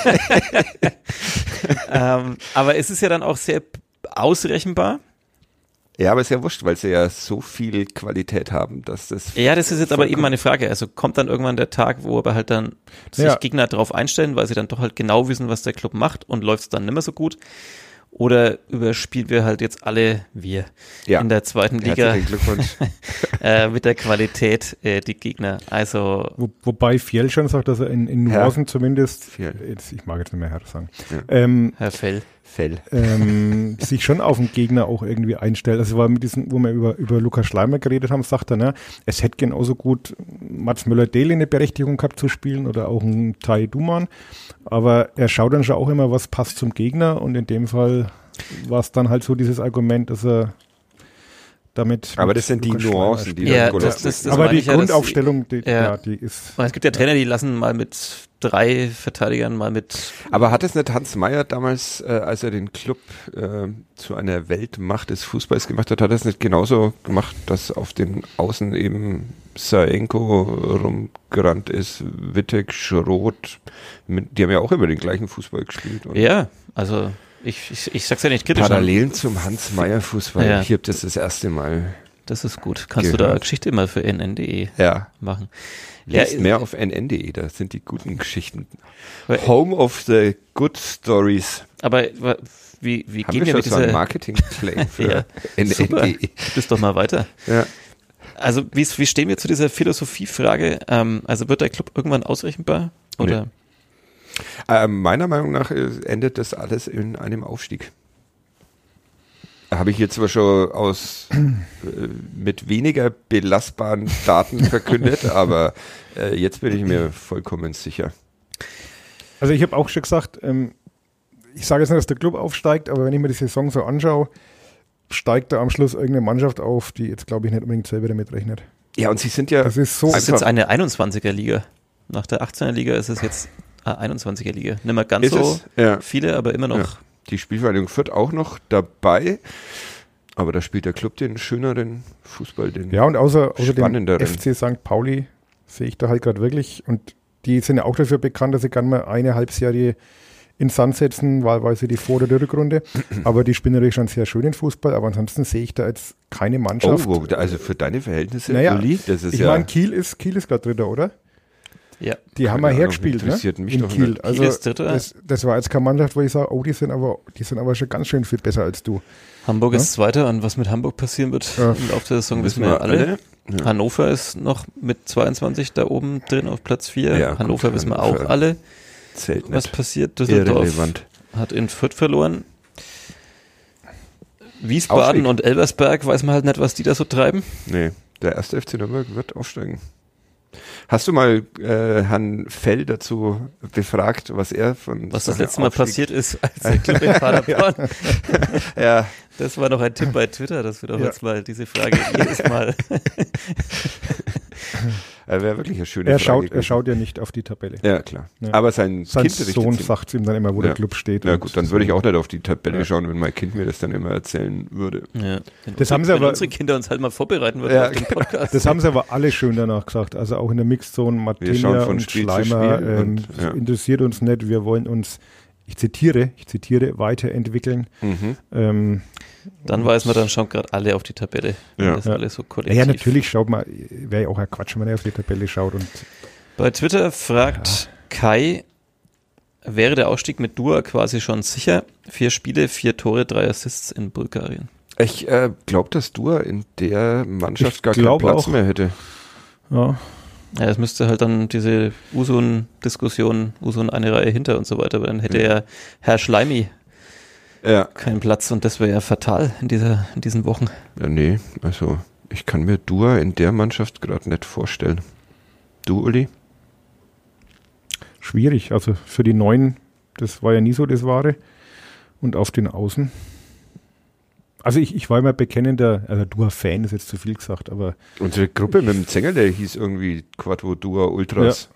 ähm, aber es ist ja dann auch sehr ausrechenbar. Ja, aber ist ja wurscht, weil sie ja so viel Qualität haben, dass das. Ja, das ist jetzt aber eben meine Frage. Also kommt dann irgendwann der Tag, wo aber halt dann sich Ja. Gegner darauf einstellen, weil sie dann doch halt genau wissen, was der Club macht und läuft es dann nicht mehr so gut? Oder überspielen wir halt jetzt alle, wir, Ja. in der zweiten Liga äh, mit der Qualität äh, die Gegner? Also, Wo, wobei Fjell schon sagt, dass er in, in Nuancen zumindest, Fjell. jetzt, ich mag jetzt nicht mehr Herr sagen, Ja. ähm, Herr Fell. Fell. ähm, sich schon auf den Gegner auch irgendwie einstellt. Also war mit diesem, wo wir über, über Lukas Schleimer geredet haben, sagt er, ne, es hätte genauso gut Mats Müller-Deli eine Berechtigung gehabt zu spielen oder auch ein Tai Duman. Aber er schaut dann schon auch immer, was passt zum Gegner und in dem Fall war es dann halt so dieses Argument, dass er damit. Aber das sind die Lukas Schleimer Nuancen, die. Ja, das- das- machen. Aber die ja, Grundaufstellung, die, ja. ja. die ist. Es gibt ja Trainer, die lassen mal mit drei Verteidigern, mal mit Aber hat es nicht Hans Meyer damals, äh, als er den Club äh, zu einer Weltmacht des Fußballs gemacht hat, hat er es nicht genauso gemacht, dass auf den Außen eben Saenko rumgerannt ist, Wittek, Schroth, mit, die haben ja auch immer den gleichen Fußball gespielt. Und Ja, also ich, ich, ich sag's ja nicht kritisch. Parallelen zum Hans Meyer Fußball. Ja. Ich habe das das erste Mal. Das ist gut. Kannst du da Gehört. Geschichte mal für nn.de Ja. machen. Lest Ja, mehr auf nn.de, da sind die guten Geschichten. Home of the Good Stories. Aber wie, wie Haben gehen wir wir mit so dieser... Marketing-Claim für Ja, nn.de? Es doch mal weiter. Ja. Also wie, wie stehen wir zu dieser Philosophiefrage? Ähm, also wird der Club irgendwann ausrechenbar? Oder? Ähm, meiner Meinung nach äh, endet das alles in einem Aufstieg. Habe ich jetzt zwar schon aus äh, mit weniger belastbaren Daten verkündet, aber äh, jetzt bin ich mir vollkommen sicher. Also ich habe auch schon gesagt, ähm, ich sage jetzt nicht, dass der Club aufsteigt, aber wenn ich mir die Saison so anschaue, steigt da am Schluss irgendeine Mannschaft auf, die jetzt glaube ich nicht unbedingt selber damit rechnet. Ja, und sie sind ja Das ist so. Das ist jetzt eine 21er Liga. Nach der 18er Liga ist es jetzt 21er Liga. Nicht mehr ganz Ist so? Ja. viele, aber immer noch. Ja. die Spielvereinigung Fürth auch noch dabei, aber da spielt der Club den schöneren Fußball, den Ja, und außer, außer dem. FC St. Pauli sehe ich da halt gerade wirklich, und die sind ja auch dafür bekannt, dass sie gerne mal eine Halbserie in Sand setzen, wahlweise die Vor- oder die Rückrunde. aber die spielen natürlich schon sehr schönen Fußball, aber ansonsten sehe ich da jetzt keine Oh, Mannschaft. wo, also für deine Verhältnisse, Naja, Uli, das ist ich ja meine, Kiel ist, Kiel ist gerade Dritter, oder? Ja. Die haben Keine wir Ahnung, hergespielt, ne? interessiert mich In doch Kiel. nicht. Also Kiel ist das, das war jetzt keine Mannschaft, wo ich sage, oh, die sind aber, die sind aber schon ganz schön viel besser als du. Hamburg Ja? ist Zweiter und was mit Hamburg passieren wird Ja. im Laufe der Saison wissen wir ja alle. Ja. Hannover ist noch mit 22 da oben drin auf Platz 4. Ja, Hannover gut, wissen wir auch alle, Zählt was nicht. passiert. Düsseldorf Irrelevant. hat in Fürth verloren. Wiesbaden Aufstieg. und Elversberg weiß man halt nicht, was die da so treiben. Nee, der erste FC Nürnberg wird aufsteigen. Hast du mal äh, Herrn Fell dazu befragt, was er von Was das letzte Mal Aufstieg- passiert ist, als der Club in Paderborn. Ja, Das war doch ein Tipp bei Twitter, dass wir doch Ja. jetzt mal diese Frage jedes Mal. Er wäre wirklich eine schöne Er Frage schaut, er schaut ja nicht auf die Tabelle. Ja, klar. Ja. Aber sein, Sein Kind Sohn sagt ihm dann immer, wo Ja. der Club steht. Ja gut, dann so. würde ich auch nicht auf die Tabelle Ja. schauen, wenn mein Kind mir das dann immer erzählen würde. Ja. Wenn Das haben sie wenn aber- unsere Kinder uns halt mal vorbereiten würden Ja, auf den Podcast. Das haben sie aber alle schön danach gesagt. Also auch in der Mixzone, von und Spiel Schleimer ähm, und, ja. interessiert uns nicht. Wir wollen uns, ich zitiere, ich zitiere, weiterentwickeln. Mhm. Ähm, Dann weiß man, dann schauen gerade alle auf die Tabelle. wenn Ja. Das Ja. alles so kollektiv. ja, natürlich schaut man, wäre ja auch ein Quatsch, wenn er auf die Tabelle schaut. Und Bei Twitter fragt Kai, wäre der Ausstieg mit Dua quasi schon sicher? Vier Spiele, vier Tore, drei Assists in Bulgarien. Ich äh, glaube, dass Dua in der Mannschaft Ich gar keinen Platz auch. mehr hätte. ja, Ja, es müsste halt dann diese Usun-Diskussion, Usun eine Reihe hinter und so weiter, aber dann hätte Ja. ja Herr Schleimi Ja. keinen Platz und das wäre ja fatal in, dieser, in diesen Wochen. ja, nee, also ich kann mir Dua in der Mannschaft gerade nicht vorstellen. Du, Uli? schwierig. Also für die Neuen, das war ja nie so das Wahre. Und auf den Außen. Also ich, ich war immer bekennender, also Dua-Fan ist jetzt zu viel gesagt, aber Unsere Gruppe mit dem Zengel, der hieß irgendwie Quattro Dua Ultras.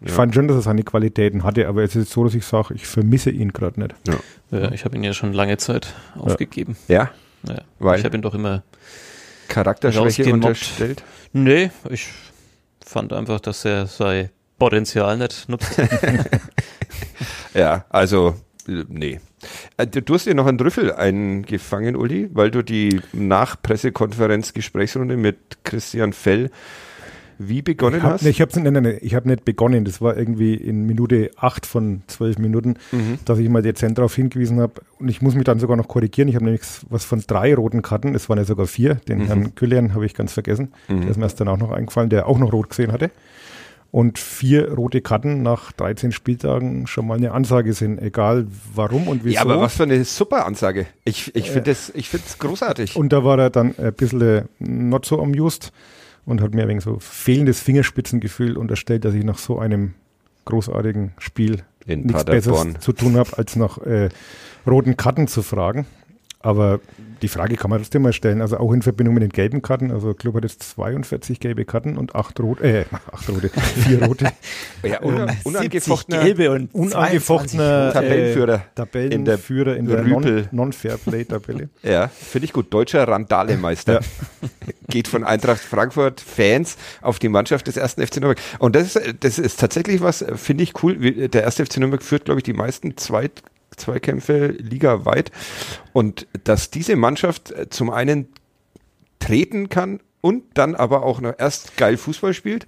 Ich fand schon, dass er seine Qualitäten hatte, aber es ist so, dass ich sage, ich vermisse ihn gerade nicht. Ja, ich habe ihn ja schon lange Zeit aufgegeben. Ja, Ja. Weil? Ich habe ihn doch immer. Charakterschwäche unterstellt. Nee, ich fand einfach, dass er sein Potenzial nicht nutzt. Ja, also, nee. Äh, Du du hast dir noch einen Rüffel eingefangen, Uli, weil du die Nachpressekonferenz-Gesprächsrunde mit Christian Fell wie begonnen Ich habe hast? ich hab's, nein, nein, nein, ich hab nicht begonnen. Das war irgendwie in Minute acht von zwölf Minuten, Mhm. dass ich mal dezent darauf hingewiesen habe. Und ich muss mich dann sogar noch korrigieren. Ich habe nämlich was von drei roten Karten, es waren ja sogar vier. Den Mhm. Herrn Küllian habe ich ganz vergessen. Mhm. Der ist mir erst dann auch noch eingefallen, der auch noch rot gesehen hatte. Und vier rote Karten nach 13 Spieltagen schon mal eine Ansage sind, egal warum und wieso. Ja, aber was für eine super Ansage. Ich, ich finde es find's großartig. Und da war er dann ein bisschen äh, not so amused und hat mir wegen so fehlendes Fingerspitzengefühl unterstellt, dass ich nach so einem großartigen Spiel In nichts Paderborn. Besseres zu tun habe, als nach äh, roten Karten zu fragen. Aber die Frage kann man trotzdem mal stellen, also auch in Verbindung mit den gelben Karten. Also der Club hat jetzt 42 gelbe Karten und acht rote, äh, acht rote, vier rote. Ja, un, unangefochtener gelbe und Unangefochtener Tabellenführer Äh, Tabellenführer in in der der, Rüpel. Non- Non-Fairplay-Tabelle. Ja, finde ich gut. Deutscher Randalemeister. Geht von Eintracht Frankfurt Fans auf die Mannschaft des ersten FC Nürnberg. Und das ist, das ist tatsächlich was, finde ich cool. Der erste FC Nürnberg führt, glaube ich, die meisten Zweit Zweikämpfe ligaweit. Und dass diese Mannschaft äh, zum einen treten kann und dann aber auch noch erst geil Fußball spielt,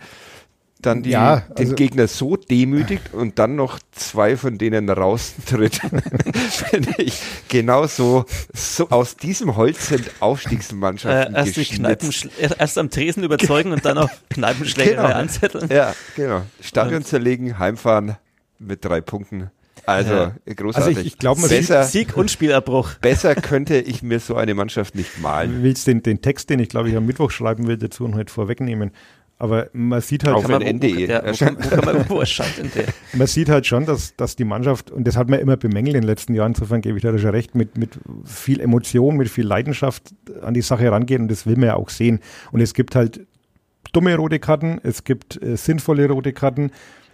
dann die, Ja, den also- Gegner so demütigt und dann noch zwei von denen raustritt, finde ich genauso so aus diesem Holz sind Äh, Aufstiegsmannschaften erst, die geschnitzt. Kneipenschl- erst am Tresen überzeugen und dann auf Kneipenschlägerei Genau. anzetteln. Ja, genau. Stadion zerlegen, heimfahren mit drei Punkten. Also Ja. großartig. Also ich- ich glaub, man besser, Sieg und Spielabbruch. besser könnte ich mir so eine Mannschaft nicht malen. Du willst den, den Text, den ich glaube ich am Mittwoch schreiben will, dazu noch nicht vorwegnehmen. Aber man sieht halt, Kann man, ein wo, NDE ja, wo, kann, erscheint. wo kann man, wo erscheint denn der? man sieht halt schon, dass, dass die Mannschaft, und das hat man immer bemängelt in den letzten Jahren, insofern gebe ich da schon recht, mit, mit viel Emotion, mit viel Leidenschaft an die Sache rangeht und das will man ja auch sehen. Und es gibt halt dumme rote Karten, es gibt äh, sinnvolle rote Karten.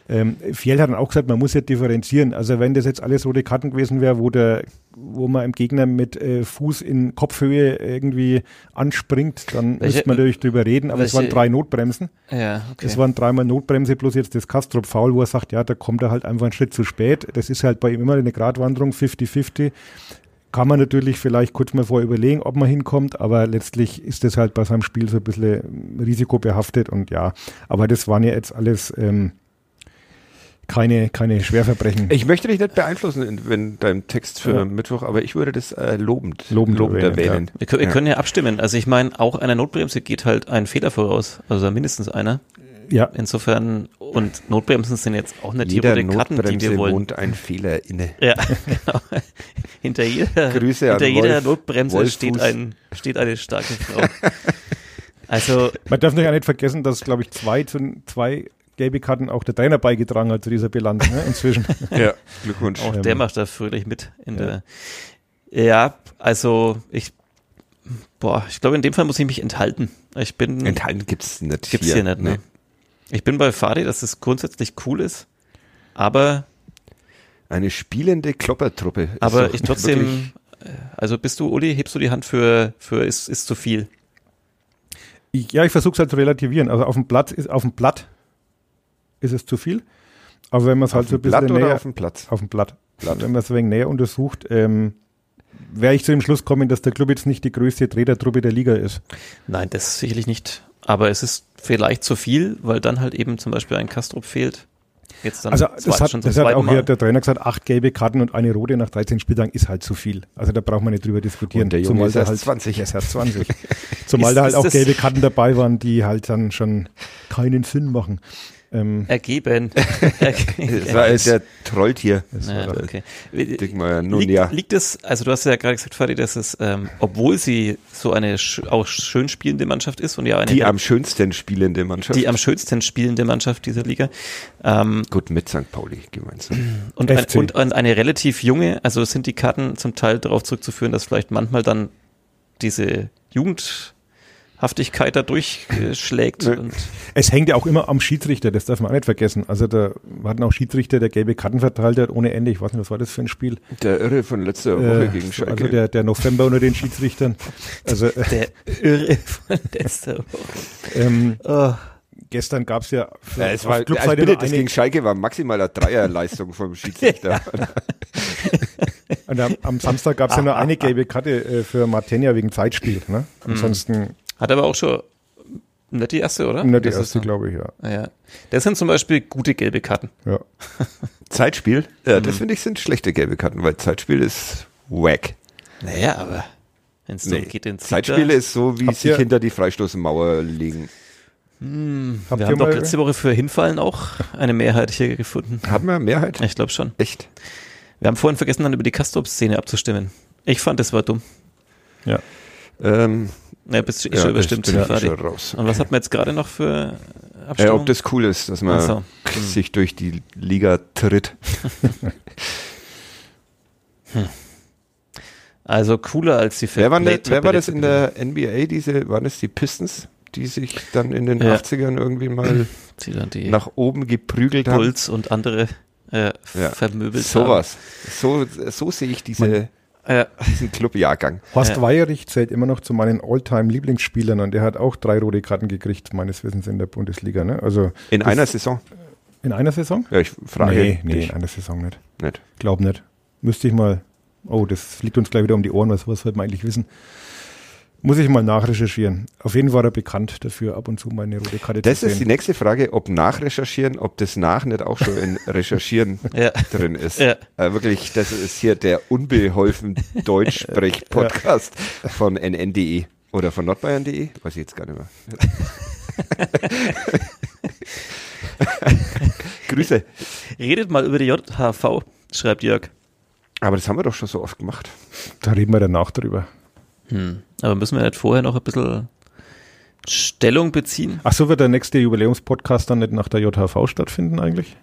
Ähm, Fjell hat dann auch gesagt, man muss ja differenzieren. Also wenn das jetzt alles rote Karten gewesen wäre, wo der, wo man im Gegner mit äh, Fuß in Kopfhöhe irgendwie anspringt, dann Welche- müsste man natürlich drüber reden. Aber es waren welche- drei Notbremsen. Ja, okay. Es waren dreimal Notbremse plus jetzt das Kastrop Foul, wo er sagt, ja, da kommt er halt einfach einen Schritt zu spät. Das ist halt bei ihm immer eine Gratwanderung, 50-50. Kann man natürlich vielleicht kurz mal vorher überlegen, ob man hinkommt, aber letztlich ist das halt bei seinem Spiel so ein bisschen risikobehaftet und ja, aber das waren ja jetzt alles ähm, keine, keine Schwerverbrechen. Ich möchte dich nicht beeinflussen in, wenn deinem Text für Ja. Mittwoch, aber ich würde das äh, lobend, Lobend erwähnen, erwähnen. Wir, können, wir Ja. können ja abstimmen. Also ich meine, auch einer Notbremse geht halt ein Fehler voraus. Also mindestens einer. ja, Insofern, und Notbremsen sind jetzt auch nicht Jeder die Karten, die Notbremse wir wollen. wohnt ein Fehler inne. Ja, genau. hinter jeder, Grüße hinter an jeder Wolf- Notbremse steht, ein, steht eine starke Frau. Also, man darf natürlich auch nicht vergessen, dass, glaube ich, zwei, zu, zwei gelbe Karten auch der Trainer beigetragen hat zu dieser Bilanz ne, inzwischen. Ja, Glückwunsch. auch Ähm, der macht da fröhlich mit in ja. der. Ja, also ich, boah, ich glaube, in dem Fall muss ich mich enthalten. Ich bin, Enthalten gibt's nicht gibt's hier nicht, ne? Ich bin bei Fadi, dass es grundsätzlich cool ist, aber, Eine spielende Kloppertruppe. aber ich trotzdem, äh, also bist du, Uli, hebst du die Hand für, für ist, ist zu viel? Ich, ja, ich versuche es halt zu relativieren. Also auf dem Blatt ist, auf dem Blatt ist es zu viel. Aber wenn man es halt so ein bisschen Blatt oder näher auf dem Platz? auf dem Blatt, Blatt. wenn man es ein wenig näher untersucht, ähm, wäre ich zu dem Schluss kommen, dass der Club jetzt nicht die größte Tretertruppe der Liga ist. Nein, das sicherlich nicht. Aber es ist vielleicht zu viel, weil dann halt eben zum Beispiel ein Kastrup fehlt. Jetzt dann Also zwei- das hat, das hat auch hier der Trainer gesagt, acht gelbe Karten und eine rote nach 13 Spieltagen ist halt zu viel. Also da braucht man nicht drüber diskutieren. Und der Junge Zumal ist da erst halt, 20. Er ist erst 20. Zumal Ist- da halt auch gelbe Karten dabei waren, die halt dann schon keinen Sinn machen. Ähm, Ergeben. Das war der Trolltier. ja, okay. Dickmeier, nun Liegt, ja. liegt es, also du hast ja gerade gesagt, Fadi, dass es, ähm, obwohl sie so eine sch auch schön spielende Mannschaft ist und ja eine Die am schönsten spielende Mannschaft. die am schönsten spielende Mannschaft dieser Liga ähm, Gut, mit St. Pauli gemeinsam. und, ein, und ein, eine relativ junge, also sind die Karten zum Teil darauf zurückzuführen, dass vielleicht manchmal dann diese Jugendhaftigkeit da durchschlägt es hängt ja auch immer am Schiedsrichter, das darf man auch nicht vergessen. Also da hatten auch Schiedsrichter, der gelbe Karten verteilt hat ohne Ende. Ich weiß nicht, was war das für ein Spiel? Der Irre von letzter Woche Äh, gegen Schalke. also der, der November unter den Schiedsrichtern. Also äh, der Irre von letzter Woche. ähm, Oh. gestern gab es ja für, ja, es war, also Clubseite bitte, das gegen Schalke war maximaler Dreierleistung vom Schiedsrichter. Und am, am Samstag gab es ja nur eine gelbe Karte äh, für Martenia wegen Zeitspiel. Ne? Ansonsten Hat aber auch schon nicht die erste, oder? nur die Das erste, glaube ich, ja. Ah, Ja. Das sind zum Beispiel gute gelbe Karten. ja. Zeitspiel? Ja, Mhm. das finde ich sind schlechte gelbe Karten, weil Zeitspiel ist wack. Naja, aber wenn es Nee. geht, Zeitspiel ist so, wie Habt sich ihr- hinter die Freistoßmauer legen. Habt Wir haben doch letzte Woche für Hinfallen auch eine Mehrheit hier gefunden. Hat man Mehrheit? Ich glaube schon. Echt? Wir haben vorhin vergessen, dann über die Castrop-Szene abzustimmen. Ich fand, das war dumm. ja. Ähm, Ja, bist du eh ja, schon das überstimmt. bin ich eh schon raus. Und was hat man jetzt gerade noch für Ja, Abstimmung? ob das cool ist, dass man so. sich durch die Liga tritt. also cooler als die Wer wer war das in der NBA? Diese, waren das die Pistons, die sich dann in den Ja. 80ern irgendwie mal nach oben geprügelt haben? Bulls und andere äh, Ja. vermöbelt Sowas. So, so sehe ich diese, haben. Äh, diesen Clubjahrgang. Horst Ja. Weierich zählt immer noch zu meinen All-Time-Lieblingsspielern und der hat auch drei rote Karten gekriegt, meines Wissens in der Bundesliga. Ne? Also In einer Saison? in einer Saison? Ja, ich frage nee, nee, dich in einer Saison nicht. nicht. Glaub nicht. Müsste ich mal. Oh, das fliegt uns gleich wieder um die Ohren, was, was sollte man eigentlich wissen? Muss ich mal nachrecherchieren. Auf jeden Fall war er bekannt dafür, ab und zu mal eine rote Karte Das zu ist die sehen. nächste Frage, ob nachrecherchieren, ob das nach nicht auch schon in Recherchieren ja. drin ist. Ja. Äh, wirklich, das ist hier der unbeholfen Deutschsprech-Podcast von nn.de oder von nordbayern.de, weiß ich jetzt gar nicht mehr. Grüße. Redet mal über die JHV, schreibt Jörg. Aber das haben wir doch schon so oft gemacht. Da reden wir danach drüber. Hm. Aber müssen wir nicht vorher noch ein bisschen Stellung beziehen? Ach so, wird der nächste Jubiläumspodcast dann nicht nach der JHV stattfinden eigentlich?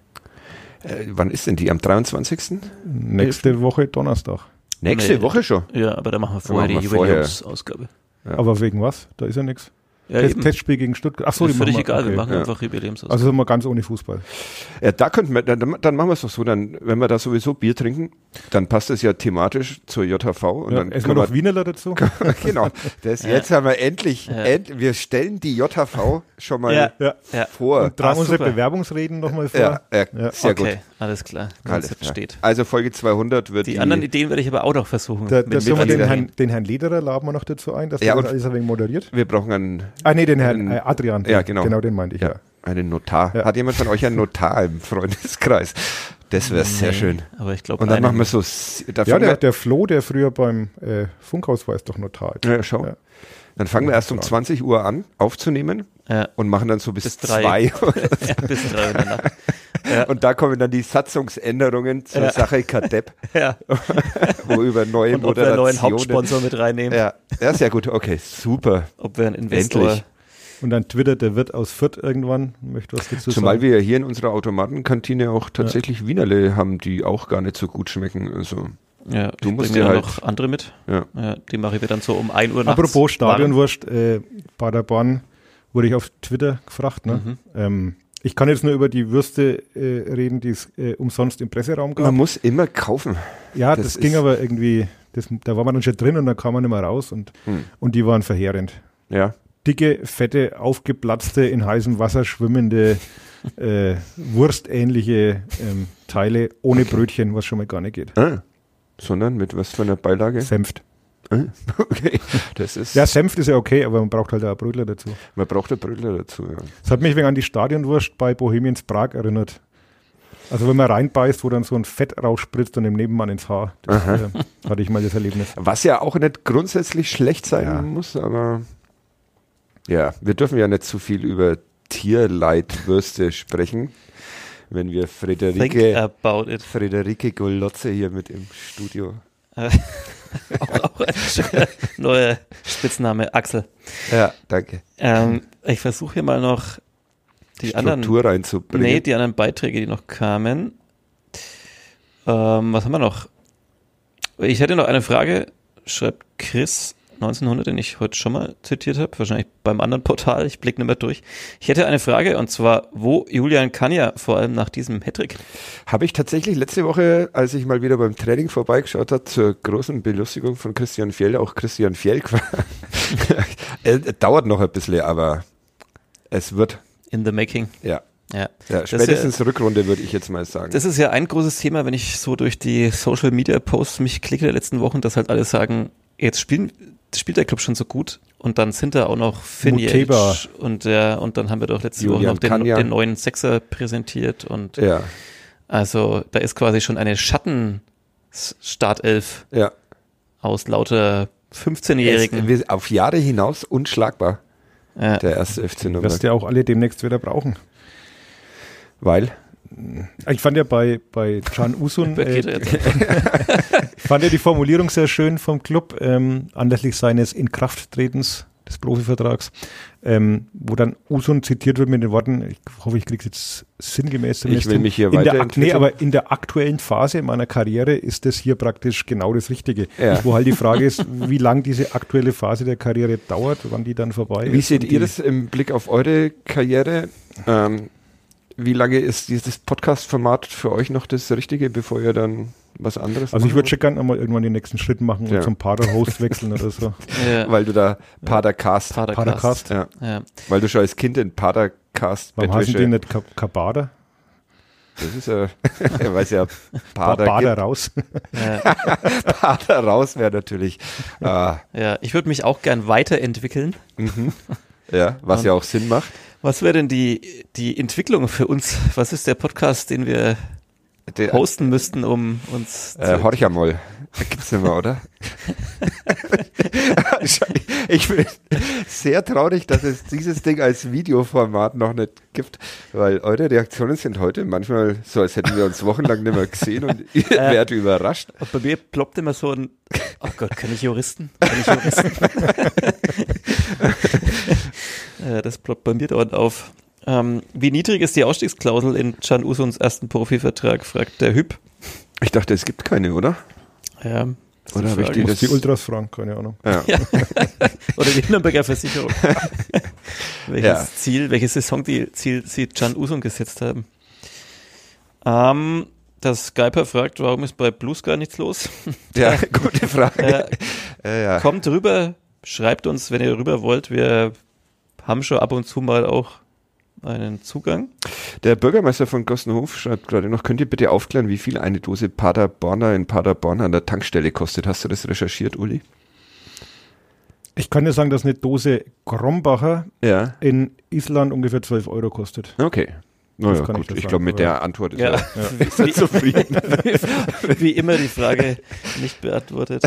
Äh, wann ist denn die? Am 23.? Nächste Woche Donnerstag. Nächste Nee. Woche schon. Ja, aber da machen wir vorher machen die wir vorher. Jubiläumsausgabe. Ja. Aber wegen was? Da ist ja nichts. Ja, Test. Testspiel gegen Stuttgart. Ach so, ist die völlig wir- egal, wir okay. machen Ja. einfach Jubiläumsausgabe. Also sind wir ganz ohne Fußball. Ja, da könnten wir, dann, dann machen wir es doch so, dann, wenn wir da sowieso Bier trinken, dann passt es ja thematisch zur JHV und Ja, dann essen wir noch Wienerler dazu? genau. Das, Ja. Jetzt haben wir endlich, Ja. end, wir stellen die JHV schon mal Ja. Ja. ja. vor. Und tragen Ah, unsere. Bewerbungsreden nochmal vor. Ja, ja, Ja. sehr okay, gut. alles klar. Alles Konzept klar. steht. Also Folge 200 wird Die anderen Ideen werde ich aber auch noch versuchen. Da, mit wir den. Herrn, den Herrn Lederer laden wir noch dazu ein, dass Ja, der und- das alles ein wenig moderiert. wir brauchen einen, Ah nee, den Herrn einen- äh, Adrian. Ja, genau. Genau den meinte ich, ja. ja, einen Notar. Ja. Hat jemand von euch einen Notar im Freundeskreis? Das wäre sehr Nee, schön. Aber ich glaube, Und dann machen wir so, Ja, der, der Flo, der früher beim äh, Funkhaus war, ist doch Notar. ja, schau. Ja. Dann fangen wir erst um Klar. 20 Uhr an aufzunehmen ja, und machen dann so bis, Bis drei. zwei. ja, bis drei Nacht. Ja, und da kommen dann die Satzungsänderungen zur Ja. Sache Kadepp, ja. wo über neue Und ob wir einen neuen. Hauptsponsor mit reinnehmen, Ja, ja, sehr gut. Okay, super. ob wir einen Investor. Endlich. Und dann twittert der Wirt aus Fürth irgendwann, möchte was dazu Zumal sagen. wir hier in unserer Automatenkantine auch tatsächlich Wienerle haben, die auch gar nicht so gut schmecken. Also, Ja, Du ich musst bring dir halt- noch andere mit. ja. Ja, die mache ich mir dann so um 1 Uhr nachts. Apropos Stadionwurst, äh, Paderborn wurde ich auf Twitter gefragt. Ne? Mhm. Ähm, Ich kann jetzt nur über die Würste äh, reden, die es äh, umsonst im Presseraum gab. Man muss immer kaufen. ja, das das, ging aber irgendwie, das, da war man dann schon drin und dann kam man nicht mehr raus und, Hm. und die waren verheerend. Ja. Dicke, fette, aufgeplatzte, in heißem Wasser schwimmende, äh, wurstähnliche ähm, Teile ohne Brötchen, was schon mal gar nicht geht. Ah. Sondern mit was für einer Beilage? Senft. Ah, Okay. Das ist. Ja, Senft ist ja okay, aber man braucht halt auch Brötler dazu. Man braucht einen Brötler dazu, ja. Das hat mich wegen an die Stadionwurst bei Bohemians Prag erinnert. Also wenn man reinbeißt, wo dann so ein Fett rausspritzt und dem Nebenmann ins Haar. Das äh, hatte ich mal das Erlebnis. Was ja auch nicht grundsätzlich schlecht sein Ja. muss, aber ja, wir dürfen ja nicht zu viel über Tierleidwürste sprechen, wenn wir it. Friederike Golotze hier mit im Studio. Auch, auch ein schöner neuer Spitzname, Axel. Ja, danke. Ähm, ich versuche hier mal noch die anderen, Struktur reinzubringen. nee, die anderen Beiträge, die noch kamen. Ähm, was haben wir noch? Ich hätte noch eine Frage, schreibt Chris 1900, den ich heute schon mal zitiert habe, wahrscheinlich beim anderen Portal, ich blicke nicht mehr durch. Ich hätte eine Frage und zwar, wo Julian Kanja vor allem nach diesem Hattrick? Habe ich tatsächlich letzte Woche, als ich mal wieder beim Training vorbeigeschaut habe, zur großen Belustigung von Christian Fjell, auch Christian Fjell, äh, dauert noch ein bisschen, aber es wird, In the making. ja, Ja. ja ist spätestens Rückrunde würde ich jetzt mal sagen. Das ist ja ein großes Thema, wenn ich so durch die Social Media Posts mich klicke der letzten Wochen, dass halt alle sagen, jetzt spielen, spielt der Club schon so gut und dann sind da auch noch Muteba. und der und dann haben wir doch letzte Woche noch den, den neuen Sechser präsentiert und ja, also da ist quasi schon eine Schatten Startelf ja. aus lauter 15-Jährigen. Es- wir- Auf Jahre hinaus unschlagbar, Ja. der erste FC Wirst Nürnberg. du ja auch alle demnächst wieder brauchen. Weil, Ich fand ja bei, bei Can Usun, äh, fand ja die Formulierung sehr schön vom Club, ähm, anlässlich seines Inkrafttretens des Profivertrags, ähm, wo dann Usun zitiert wird mit den Worten, ich hoffe, ich kriege jetzt sinngemäß Ich will mich hier weiterentwickeln. Nee, aber in der aktuellen Phase meiner Karriere ist das hier praktisch genau das Richtige. Ja. Wo halt die Frage ist, wie lang diese aktuelle Phase der Karriere dauert, wann die dann vorbei ist. wie seht ihr das im Blick auf eure Karriere? Ähm, wie lange ist dieses Podcast-Format für euch noch das Richtige, bevor ihr dann was anderes Also ich würde schon gerne mal irgendwann den nächsten Schritt machen Ja. und zum Pader-Host wechseln oder so. ja. Weil du da Padercast, Padercast. Padercast. ja, Ja. weil du schon als Kind in Padercast Warum heißen die nicht Ka- Kabader? das ist ja, er weiß ja, Pader, Bader gibt. raus. Ja. Pader raus wäre natürlich, ah, ja, ich würde mich auch gern weiterentwickeln. mhm. Ja, was ja auch Sinn macht. Was wäre denn die, die Entwicklung für uns? Was ist der Podcast, den wir Der, hosten müssten, um uns Äh, zu, horch einmal. Gibt's nicht mehr, oder? ich bin sehr traurig, dass es dieses Ding als Videoformat noch nicht gibt, weil eure Reaktionen sind heute manchmal so, als hätten wir uns wochenlang nicht mehr gesehen und ihr werdet überrascht. Und bei mir ploppt immer so ein, oh Gott, kann ich Juristen? Kann ich Juristen? Ja, das ploppt bei mir dauernd auf. Ähm, wie niedrig ist die Ausstiegsklausel in Can Usuns ersten Profivertrag, fragt der Hüb. Ich dachte, es gibt keine, oder? Ja, das ist Oder habe ich die das? die Ultras fragen, keine Ahnung. Ja. Oder die Nürnberger Versicherung. welches Ja. Ziel, welches Saisonziel sie Can Usun gesetzt haben. Ähm, das Skyper fragt, warum ist bei Blue Sky nichts los? ja, gute Frage. Ja, Ja, ja. Kommt rüber, schreibt uns, wenn ihr rüber wollt. Wir haben schon ab und zu mal auch einen Zugang. Der Bürgermeister von Gossenhof schreibt gerade noch, könnt ihr bitte aufklären, wie viel eine Dose Paderborner in Paderborn an der Tankstelle kostet? Hast du das recherchiert, Uli? Ich kann dir sagen, dass eine Dose Krombacher Ja. in Island ungefähr 12 Euro kostet. Okay. Naja, kann ich gut. dir Ich, glaube, mit der Antwort ist Ja. er Wie, sehr zufrieden. wie immer die Frage nicht beantwortet.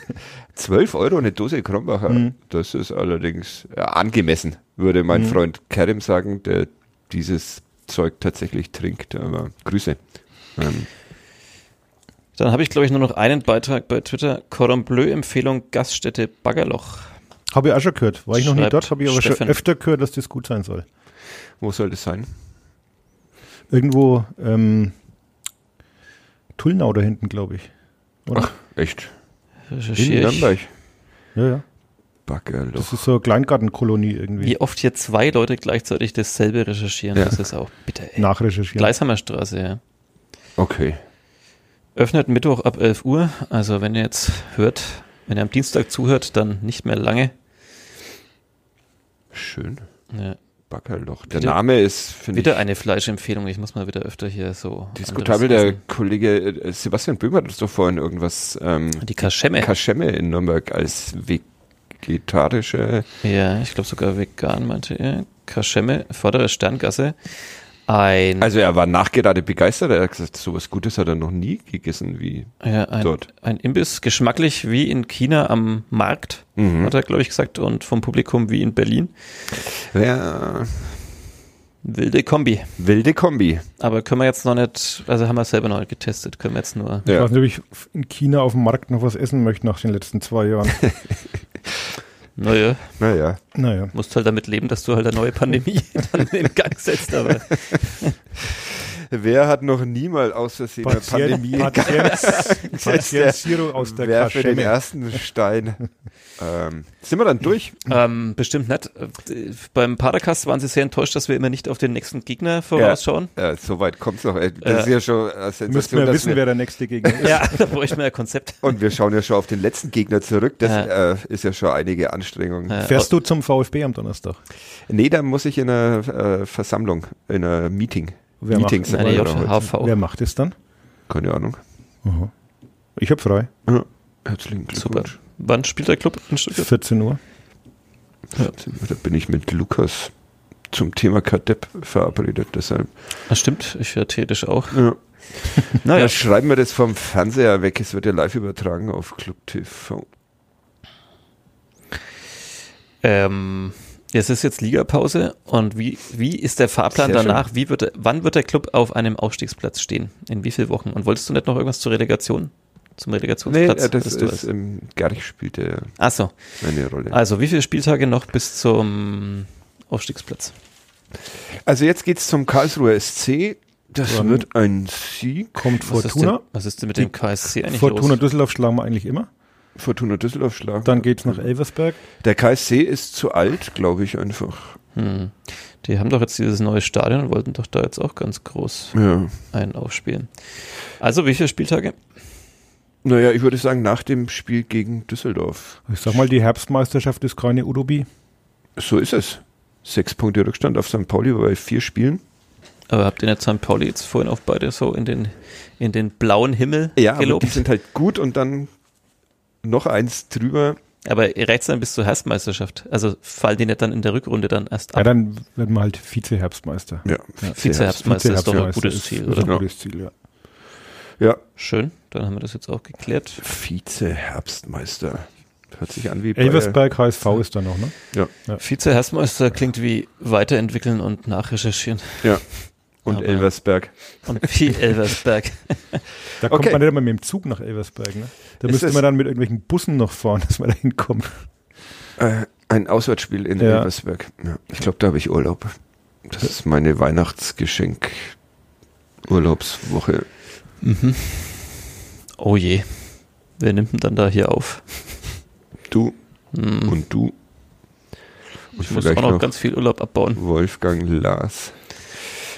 12 Euro eine Dose Krombacher. Mhm. Das ist allerdings ja, angemessen, würde mein Mhm. Freund Kerim sagen, der dieses Zeug tatsächlich trinkt. Aber Grüße. Ähm, Dann habe ich, glaube ich, nur noch einen Beitrag bei Twitter. Cordon Bleu Empfehlung Gaststätte Baggerloch. Habe ich auch schon gehört. War ich noch nie dort, habe ich aber Steffen. schon öfter gehört, dass das gut sein soll. wo soll das sein? Irgendwo ähm, Tullnau da hinten, glaube ich. Oder? Echt? In. Nürnberg. Ja, ja. Baggerloch. Das ist so eine Kleingartenkolonie irgendwie. Wie oft hier zwei Leute gleichzeitig dasselbe recherchieren, Ja. das ist auch bitter. Ey. Nachrecherchieren. Gleisheimer Straße, ja. Okay. Öffnet Mittwoch ab 11 Uhr. Also wenn ihr jetzt hört, wenn ihr am Dienstag zuhört, dann nicht mehr lange. Schön. Ja. Baggerloch. Der Wieder- Name ist, finde ich, Wieder eine Fleischempfehlung. Ich muss mal wieder öfter hier so. diskutabel. Der. Kollege äh, Sebastian Böhm hat uns doch vorhin irgendwas ähm, Die Kaschemme. Kaschemme in Nürnberg als vegetarische ja, ich glaube sogar vegan, meinte er. Kaschemme, vordere Sterngasse. Ein, Also er war nachgerade begeistert. Er hat gesagt, sowas Gutes hat er noch nie gegessen wie ja, ein, dort. ein Imbiss, geschmacklich wie in China am Markt, Mhm. hat er, glaube ich, gesagt, und vom Publikum wie in Berlin. Ja, Wilde Kombi. wilde Kombi. Aber können wir jetzt noch nicht, also haben wir selber noch nicht getestet, können wir jetzt nur. Ich Ja. weiß nicht, ob ich in China auf dem Markt noch was essen möchte nach den letzten zwei Jahren. Naja, Naja. naja. musst halt damit leben, dass du halt eine neue Pandemie dann in Gang setzt, aber Wer hat noch nie mal aus Versehen eine Pandemie Patient, aus der Wer für den ersten Stein? ähm, sind wir dann durch? ähm, bestimmt nicht. Äh, Beim Padercast waren sie sehr enttäuscht, dass wir immer nicht auf den nächsten Gegner vorausschauen. Ja, so weit kommt's noch. Äh, Das Ja. ist ja schon eine Müssten Sensation, wir wissen, wer der nächste Gegner ist. Ja, da bräuchten wir ein Konzept. und wir schauen ja schon auf den letzten Gegner zurück. Das Ja. äh, ist ja schon einige Anstrengung. Ja. Fährst du zum VfB am Donnerstag? Nee, da muss ich in einer äh, Versammlung, in einer Meeting. Wer Meeting macht- sagt Eine man da heute. JHV. Wer macht es dann? Keine Ahnung. Aha. Ich hab frei. Ja. Herzlichen Super. Glückwunsch. Wann spielt der Club in Stuttgart? 14 Uhr. Da bin ich mit Lukas zum Thema Kadepp verabredet. Deshalb Das stimmt, ich höre theoretisch auch. ja. Naja, Ja, schreiben wir das vom Fernseher weg. Es wird ja live übertragen auf Club TV. ähm, es ist jetzt Ligapause und wie, wie ist der Fahrplan Sehr danach? Wie wird, wann wird der Club auf einem Aufstiegsplatz stehen? In wie vielen Wochen? Und wolltest du nicht noch irgendwas zur Relegation? Zum Nee, Relegationsplatz? äh, das ist, was? ähm, Gerich spielt ja Ach so. eine Rolle. Also, wie viele Spieltage noch bis zum Aufstiegsplatz? Also jetzt geht's zum Karlsruher SC. Das Dann wird ein Sieg. Kommt Was ist, denn, Fortuna. was ist denn mit dem KSC eigentlich Fortuna los? Düsseldorf schlagen wir eigentlich immer. Fortuna Düsseldorf schlagen. Dann geht's nach Elversberg. Der KSC ist zu alt, glaube ich einfach. Hm. Die haben doch jetzt dieses neue Stadion und wollten doch da jetzt auch ganz groß Ja. einen aufspielen. Also, wie viele Spieltage? Naja, ich würde sagen, nach dem Spiel gegen Düsseldorf. Ich sag mal, die Herbstmeisterschaft ist keine Utopie. So ist es. Sechs Punkte Rückstand auf St. Pauli bei vier Spielen. Aber habt ihr nicht St. Pauli jetzt vorhin auch beide so in den, in den blauen Himmel Ja, aber gelobt? die sind halt gut und dann noch eins drüber. Aber reicht dann bis zur Herbstmeisterschaft. Also fallen die nicht dann in der Rückrunde dann erst Ja, ab? dann werden wir halt Vize-Herbstmeister. Ja, Vize-Herbstmeister ist doch ein gutes ist- Ziel, ist oder? ein Ja. gutes Ziel, ja. Ja, Schön, dann haben wir das jetzt auch geklärt. Vize-Herbstmeister. Hört sich an wie bei, Elversberg HSV ist da noch, ne? Vize-Herbstmeister klingt wie weiterentwickeln und nachrecherchieren. Ja. Und Aber- Elversberg. Und wie Elversberg. Da kommt Okay. man nicht immer mit dem Zug nach Elversberg, ne? Da Ist müsste man dann mit irgendwelchen Bussen noch fahren, dass man da hinkommt. Äh, ein Auswärtsspiel in Ja. Elversberg. Ja, ich glaube, da habe ich Urlaub. Das ist meine Weihnachtsgeschenk. Urlaubswoche. Mhm. Oh je. Wer nimmt denn dann da hier auf? Du Hm. und du. Und ich muss auch noch noch ganz viel Urlaub abbauen. Wolfgang Lars.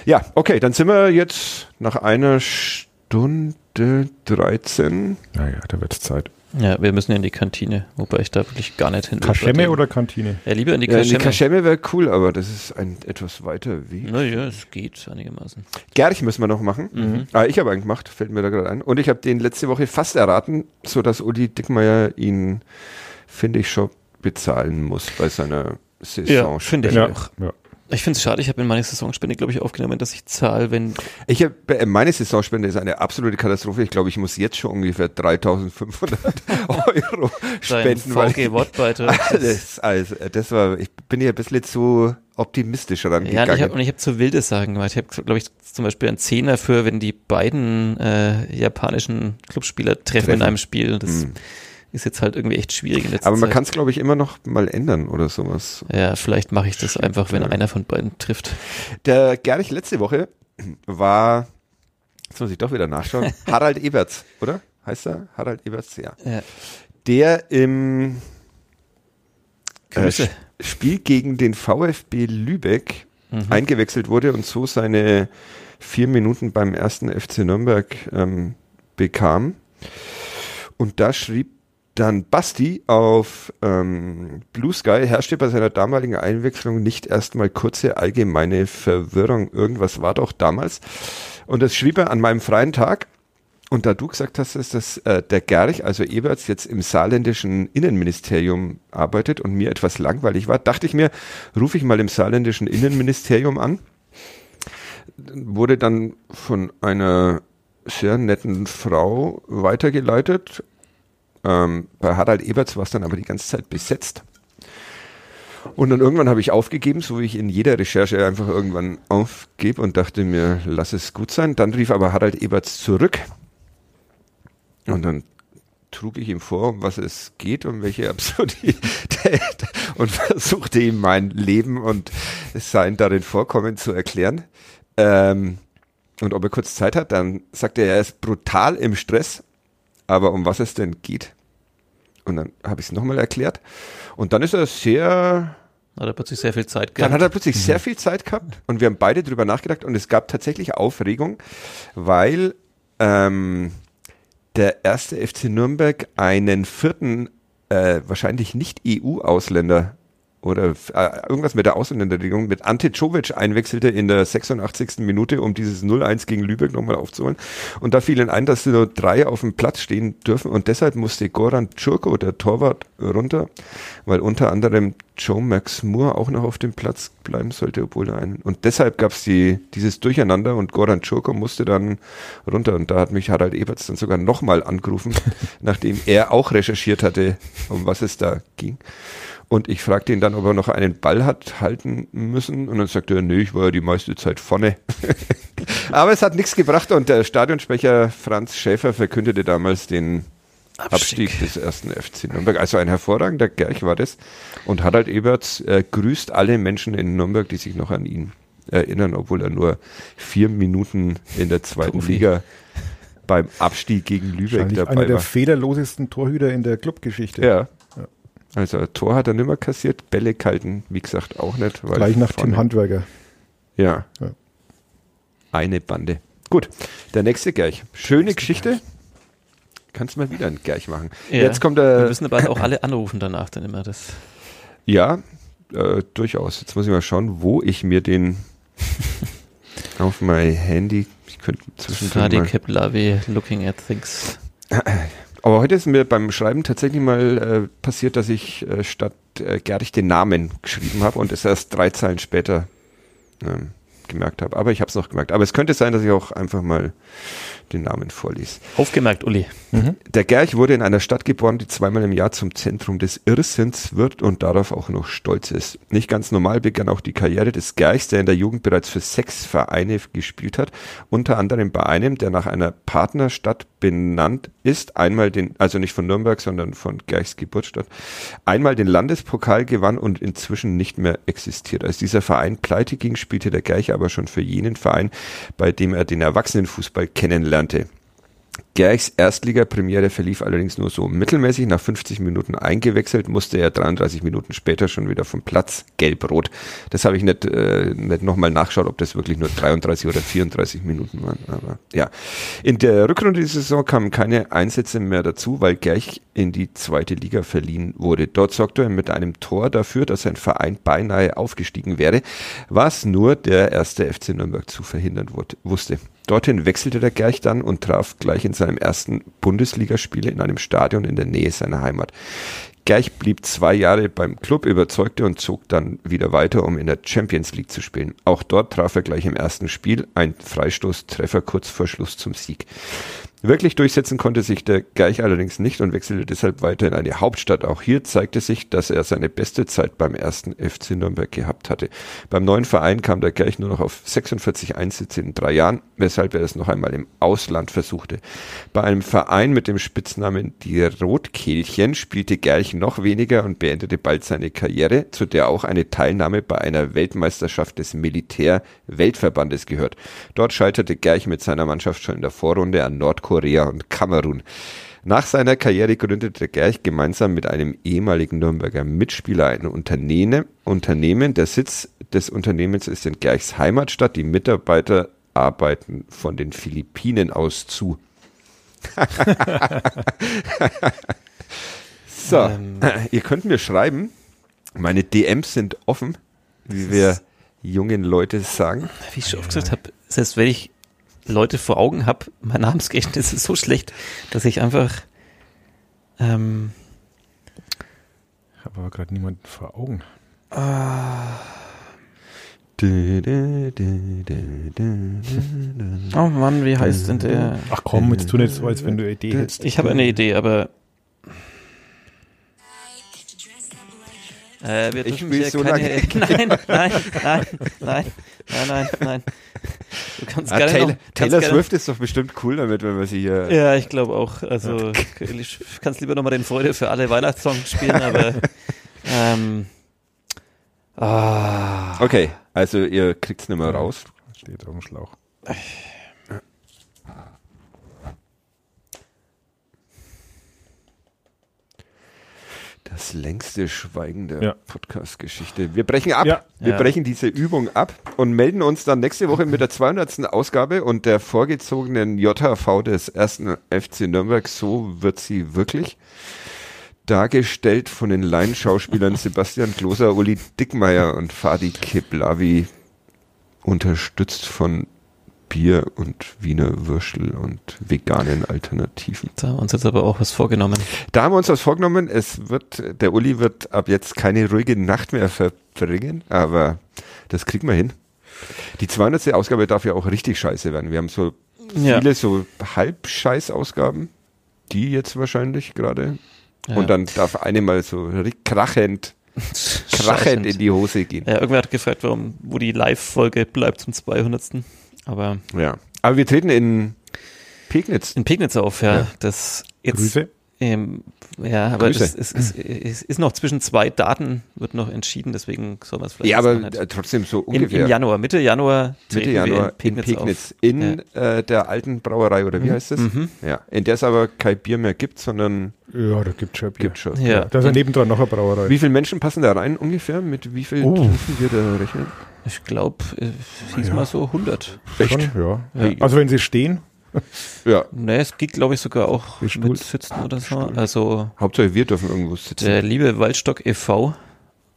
Ja, okay, dann sind wir jetzt nach einer Stunde 13. Naja, da wird's Zeit. Ja, wir müssen ja in die Kantine, wobei ich da wirklich gar nicht hin will. Kaschemme oder Kantine? Ja, lieber in die Ja, die Kaschemme. Kaschemme wäre cool, aber das ist ein etwas weiter Weg. Naja, es geht einigermaßen. Gerch müssen wir noch machen. Mhm. Ah, ich habe einen gemacht, fällt mir da gerade ein. Und ich habe den letzte Woche fast erraten, so dass Uli Dickmeier ihn, finde ich, schon bezahlen muss bei seiner Saison. Ja, finde ich Ja, auch. ja. Ich finde es schade, ich habe in meine Saisonspende, glaube ich, aufgenommen, dass ich zahle, wenn Ich hab, äh, meine Saisonspende ist eine absolute Katastrophe. Ich glaube, ich muss jetzt schon ungefähr 3500 Euro spenden, alles, also, äh, das war, ich bin ja ein bisschen zu optimistisch Ja, und rangegangen. ich habe und ich habe zu wilde Sachen gemacht. Ich habe, glaube ich, zum Beispiel einen Zehner für, wenn die beiden äh, japanischen Clubspieler treffen, Treffen. in einem Spiel. Das Hm. Ist jetzt halt irgendwie echt schwierig in letzter Aber man kann es, glaube ich, immer noch mal ändern oder sowas. Ja, vielleicht mache ich das Stimmt, einfach, wenn ja. einer von beiden trifft. Der Gerich letzte Woche war, jetzt muss ich doch wieder nachschauen, Harald Eberts, oder? Heißt er? Harald Eberts, ja. Ja. Der im. Äh, Spiel gegen den VfB Lübeck mhm. eingewechselt wurde und so seine vier Minuten beim ersten FC Nürnberg ähm, bekam. Und da schrieb dann Basti auf ähm, Blue Sky herrschte bei seiner damaligen Einwechslung nicht erstmal kurze allgemeine Verwirrung. Irgendwas war doch damals. Und das schrieb er an meinem freien Tag. Und da du gesagt hast, dass das, äh, der Gerch, also Eberts, jetzt im saarländischen Innenministerium arbeitet und mir etwas langweilig war, dachte ich mir, rufe ich mal im saarländischen Innenministerium an. Wurde dann von einer sehr netten Frau weitergeleitet. Ähm, bei Harald Eberts war es dann aber die ganze Zeit besetzt. Und dann irgendwann habe ich aufgegeben, so wie ich in jeder Recherche einfach irgendwann aufgebe und dachte mir, lass es gut sein. Dann rief aber Harald Eberts zurück und dann trug ich ihm vor, um was es geht und welche Absurdität und versuchte ihm mein Leben und sein darin Vorkommen zu erklären. Ähm, und ob er kurz Zeit hat, dann sagt er, er ist brutal im Stress, aber um was es denn geht. Und dann habe ich es nochmal erklärt. Und dann ist er sehr. Hat er plötzlich sehr viel Zeit gehabt. Dann hat er plötzlich mhm. sehr viel Zeit gehabt und wir haben beide drüber nachgedacht und es gab tatsächlich Aufregung, weil ähm, der erste FC Nürnberg einen vierten, äh, wahrscheinlich nicht EU-Ausländer oder äh, irgendwas mit der Ausländerregelung mit Ante Czovic einwechselte in der 86. Minute, um dieses 0-1 gegen Lübeck nochmal aufzuholen. Und da fiel ihnen ein, dass nur drei auf dem Platz stehen dürfen und deshalb musste Goran Czurko, der Torwart, runter, weil unter anderem Joe Max Moore auch noch auf dem Platz bleiben sollte, obwohl er einen. Und deshalb gab es die, dieses Durcheinander und Goran Czurko musste dann runter. Und da hat mich Harald Eberts dann sogar nochmal angerufen, nachdem er auch recherchiert hatte, um was es da ging. Und ich fragte ihn dann, ob er noch einen Ball hat halten müssen. Und dann sagte er, nee, ich war ja die meiste Zeit vorne. Aber es hat nichts gebracht und der Stadionsprecher Franz Schäfer verkündete damals den Abstieg, Abstieg des ersten FC Nürnberg. Also ein hervorragender Gerch war das. Und Harald Eberts äh, grüßt alle Menschen in Nürnberg, die sich noch an ihn erinnern, obwohl er nur vier Minuten in der zweiten Profi. Liga beim Abstieg gegen Lübeck dabei einer war. der fehlerlosesten Torhüter in der Clubgeschichte. Ja, also Tor hat er nicht mehr kassiert, Bälle kalten, wie gesagt, auch nicht. Gleich nach Tim Handwerker. Ja. ja. Eine Bande. Gut, der nächste Gerch. Schöne Geschichte. Kannst du mal wieder einen Gerch machen. Ja, Jetzt kommt der. Wir müssen aber auch alle anrufen danach dann immer. Das ja, äh, durchaus. Jetzt muss ich mal schauen, wo ich mir den auf mein Handy. Ich könnte zwischendurch. Sadi Keplavi looking at things. Aber heute ist mir beim Schreiben tatsächlich mal äh, passiert, dass ich äh, statt äh, Gerich den Namen geschrieben habe und es erst drei Zeilen später ähm, gemerkt habe. Aber ich habe es noch gemerkt. Aber es könnte sein, dass ich auch einfach mal den Namen vorlies. Aufgemerkt, Uli. Mhm. Der Gerch wurde in einer Stadt geboren, die zweimal im Jahr zum Zentrum des Irrsinns wird und darauf auch noch stolz ist. Nicht ganz normal begann auch die Karriere des Gerchs, der in der Jugend bereits für sechs Vereine gespielt hat, unter anderem bei einem, der nach einer Partnerstadt benannt ist, einmal den, also nicht von Nürnberg, sondern von Gerchs Geburtsstadt, einmal den Landespokal gewann und inzwischen nicht mehr existiert. Als dieser Verein pleite ging, spielte der Gerch aber schon für jenen Verein, bei dem er den Erwachsenenfußball kennenlernte. Gerchs Erstligapremiere verlief allerdings nur so mittelmäßig. Nach 50 Minuten eingewechselt, musste er 33 Minuten später schon wieder vom Platz gelb-rot. Das habe ich nicht, äh, nicht nochmal nachschaut, ob das wirklich nur 33 oder 34 Minuten waren. Aber ja. In der Rückrunde dieser Saison kamen keine Einsätze mehr dazu, weil Gerch in die zweite Liga verliehen wurde. Dort sorgte er mit einem Tor dafür, dass sein Verein beinahe aufgestiegen wäre, was nur der erste FC Nürnberg zu verhindern wurde, wusste. Dorthin wechselte der Gerch dann und traf gleich in seinem ersten Bundesligaspiel in einem Stadion in der Nähe seiner Heimat. Gerch blieb zwei Jahre beim Club, überzeugte und zog dann wieder weiter, um in der Champions League zu spielen. Auch dort traf er gleich im ersten Spiel ein Freistoßtreffer kurz vor Schluss zum Sieg. Wirklich durchsetzen konnte sich der Gerch allerdings nicht und wechselte deshalb weiter in eine Hauptstadt. Auch hier zeigte sich, dass er seine beste Zeit beim ersten FC Nürnberg gehabt hatte. Beim neuen Verein kam der Gerch nur noch auf 46 Einsätze in drei Jahren, weshalb er es noch einmal im Ausland versuchte. Bei einem Verein mit dem Spitznamen die Rotkehlchen spielte Gerch noch weniger und beendete bald seine Karriere, zu der auch eine Teilnahme bei einer Weltmeisterschaft des Militär-Weltverbandes gehört. Dort scheiterte Gerch mit seiner Mannschaft schon in der Vorrunde an Nordkorea und Kamerun. Nach seiner Karriere gründete Gerch gemeinsam mit einem ehemaligen Nürnberger Mitspieler ein Unternehmen. Unternehmen. Der Sitz des Unternehmens ist in Gerchs Heimatstadt. Die Mitarbeiter arbeiten von den Philippinen aus zu. so, Ähm. ihr könnt mir schreiben. Meine DMs sind offen, wie wir jungen Leute sagen. Wie ich schon oft gesagt habe, selbst wenn ich Leute vor Augen habe, mein Namensgedächtnis ist so schlecht, dass ich einfach ähm, Ich habe aber gerade niemanden vor Augen. Oh Mann, wie heißt denn der? Ach komm, jetzt tu nicht so, als wenn du eine Idee hättest. Ich habe eine Idee, aber äh, wir Ich will so keine, lange- nein, nein, nein, nein, nein, nein, nein. Du kannst Ah, gerne Taylor, noch, kannst Taylor gerne, Swift ist doch bestimmt cool damit, wenn wir sie hier. Ja, ich glaube auch. Also ich kannst lieber nochmal den Freude für alle Weihnachtssong spielen, aber ähm, ah, Okay, also ihr kriegt's nicht mehr raus. Steht auf dem Schlauch. Das längste Schweigen der Ja. Podcast-Geschichte. Wir brechen ab. Ja. Wir Ja. brechen diese Übung ab und melden uns dann nächste Woche mit der 200. Ausgabe und der vorgezogenen JHV des ersten FC Nürnberg. So wird sie wirklich. Dargestellt von den Laienschauspielern Sebastian Kloser, Uli Dickmeier und Fadi Keblavi. Unterstützt von Bier und Wiener Würstel und veganen Alternativen. da haben wir uns jetzt aber auch was vorgenommen. Da haben wir uns was vorgenommen. Es wird, der Uli wird ab jetzt keine ruhige Nacht mehr verbringen, aber das kriegen wir hin. Die 200. Ausgabe darf ja auch richtig scheiße werden. Wir haben so Ja. viele so Halbscheiß-Ausgaben, die jetzt wahrscheinlich gerade. Ja. Und dann darf eine mal so krachend, krachend in die Hose gehen. Ja, irgendwer hat gefragt, warum, wo die Live-Folge bleibt zum 200. Aber Ja. Aber wir treten in Pegnitz. in Pegnitz auf, ja. Ja. Das jetzt, Grüße. Ähm, ja, aber Grüße. es ist, es, ist, es ist noch zwischen zwei Daten, wird noch entschieden, deswegen soll man es vielleicht Ja, aber äh, trotzdem so ungefähr. Im Januar, Mitte Januar Mitte treten wir Januar in Pegnitz, in Pegnitz, auf. in äh, der alten Brauerei oder wie heißt das? Mhm. Ja, in der es aber kein Bier mehr gibt, sondern Ja, da gibt schon Bier. gibt schon. Ja. Da ist ja nebendran noch eine Brauerei. Wie viele Menschen passen da rein ungefähr? Mit wie viel Oh. dürfen wir da rechnen? Ich glaube, äh, hieß Ja. mal so 100. Schon, ja. Ja. Also wenn sie stehen, Ja, Ne, es geht, glaube ich, sogar auch Mit. Sitzen oder so. Also Hauptsache wir dürfen irgendwo sitzen. der liebe Waldstock e.V.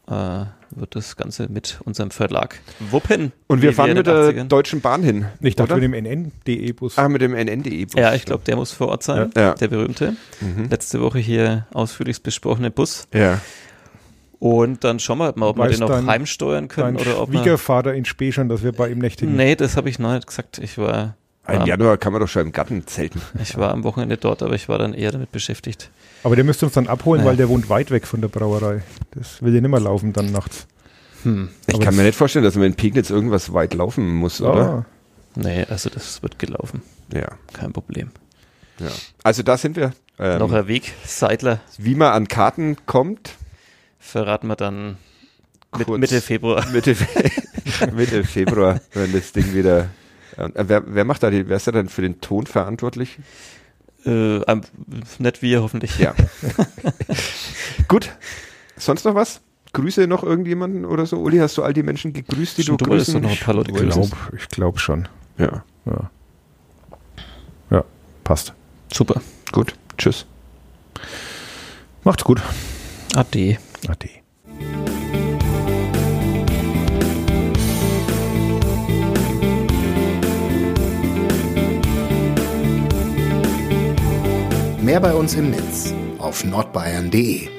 Äh, wird das Ganze mit unserem Verlag wuppen. Und wir fahren in mit der 80ern. Deutschen Bahn hin. ich dachte oder? mit dem NN.de-Bus. Ah, mit dem NNDE-Bus. Ja, ich glaube, der muss vor Ort sein, Ja. der berühmte. Mhm. Letzte Woche hier ausführlich besprochene Bus. Ja. Und dann schauen wir mal, ob wir Weiß den noch dein- heimsteuern können Dein oder ob wir. Schwiegervater in Spee schon, dass wir bei ihm nächtigen. Nee, das habe ich noch nicht gesagt. Ich war, Im war, Januar kann man doch schon im Garten zelten. ich war am Wochenende dort, aber ich war dann eher damit beschäftigt. Aber der müsste uns dann abholen, Ja. weil der wohnt weit weg von der Brauerei. Das will ja nicht mehr laufen dann nachts. Hm. Ich Aber kann mir nicht vorstellen, dass man in Pegnitz irgendwas weit laufen muss, oder? Ah, Nee, also das wird gelaufen. Ja. Kein Problem. ja. Also da sind wir. Ähm, noch ein Weg, Seidler, wie man an Karten kommt, verraten wir dann mit. Mitte Februar. Mitte, Mitte Februar, wenn das Ding wieder. Äh, wer, wer macht da die, wer ist da denn für den Ton verantwortlich? Äh, nicht wir hoffentlich. Ja. Gut. Sonst noch was? Grüße noch irgendjemanden oder so? Uli, hast du all die Menschen gegrüßt, die Stimmt, du du wolltest grüßen doch noch ein paar Leute ich glaube glaub schon. Ja. Ja. ja, passt. Super. Gut. Tschüss. Macht's gut. Ade. Ade. Mehr bei uns im Netz auf nordbayern.de.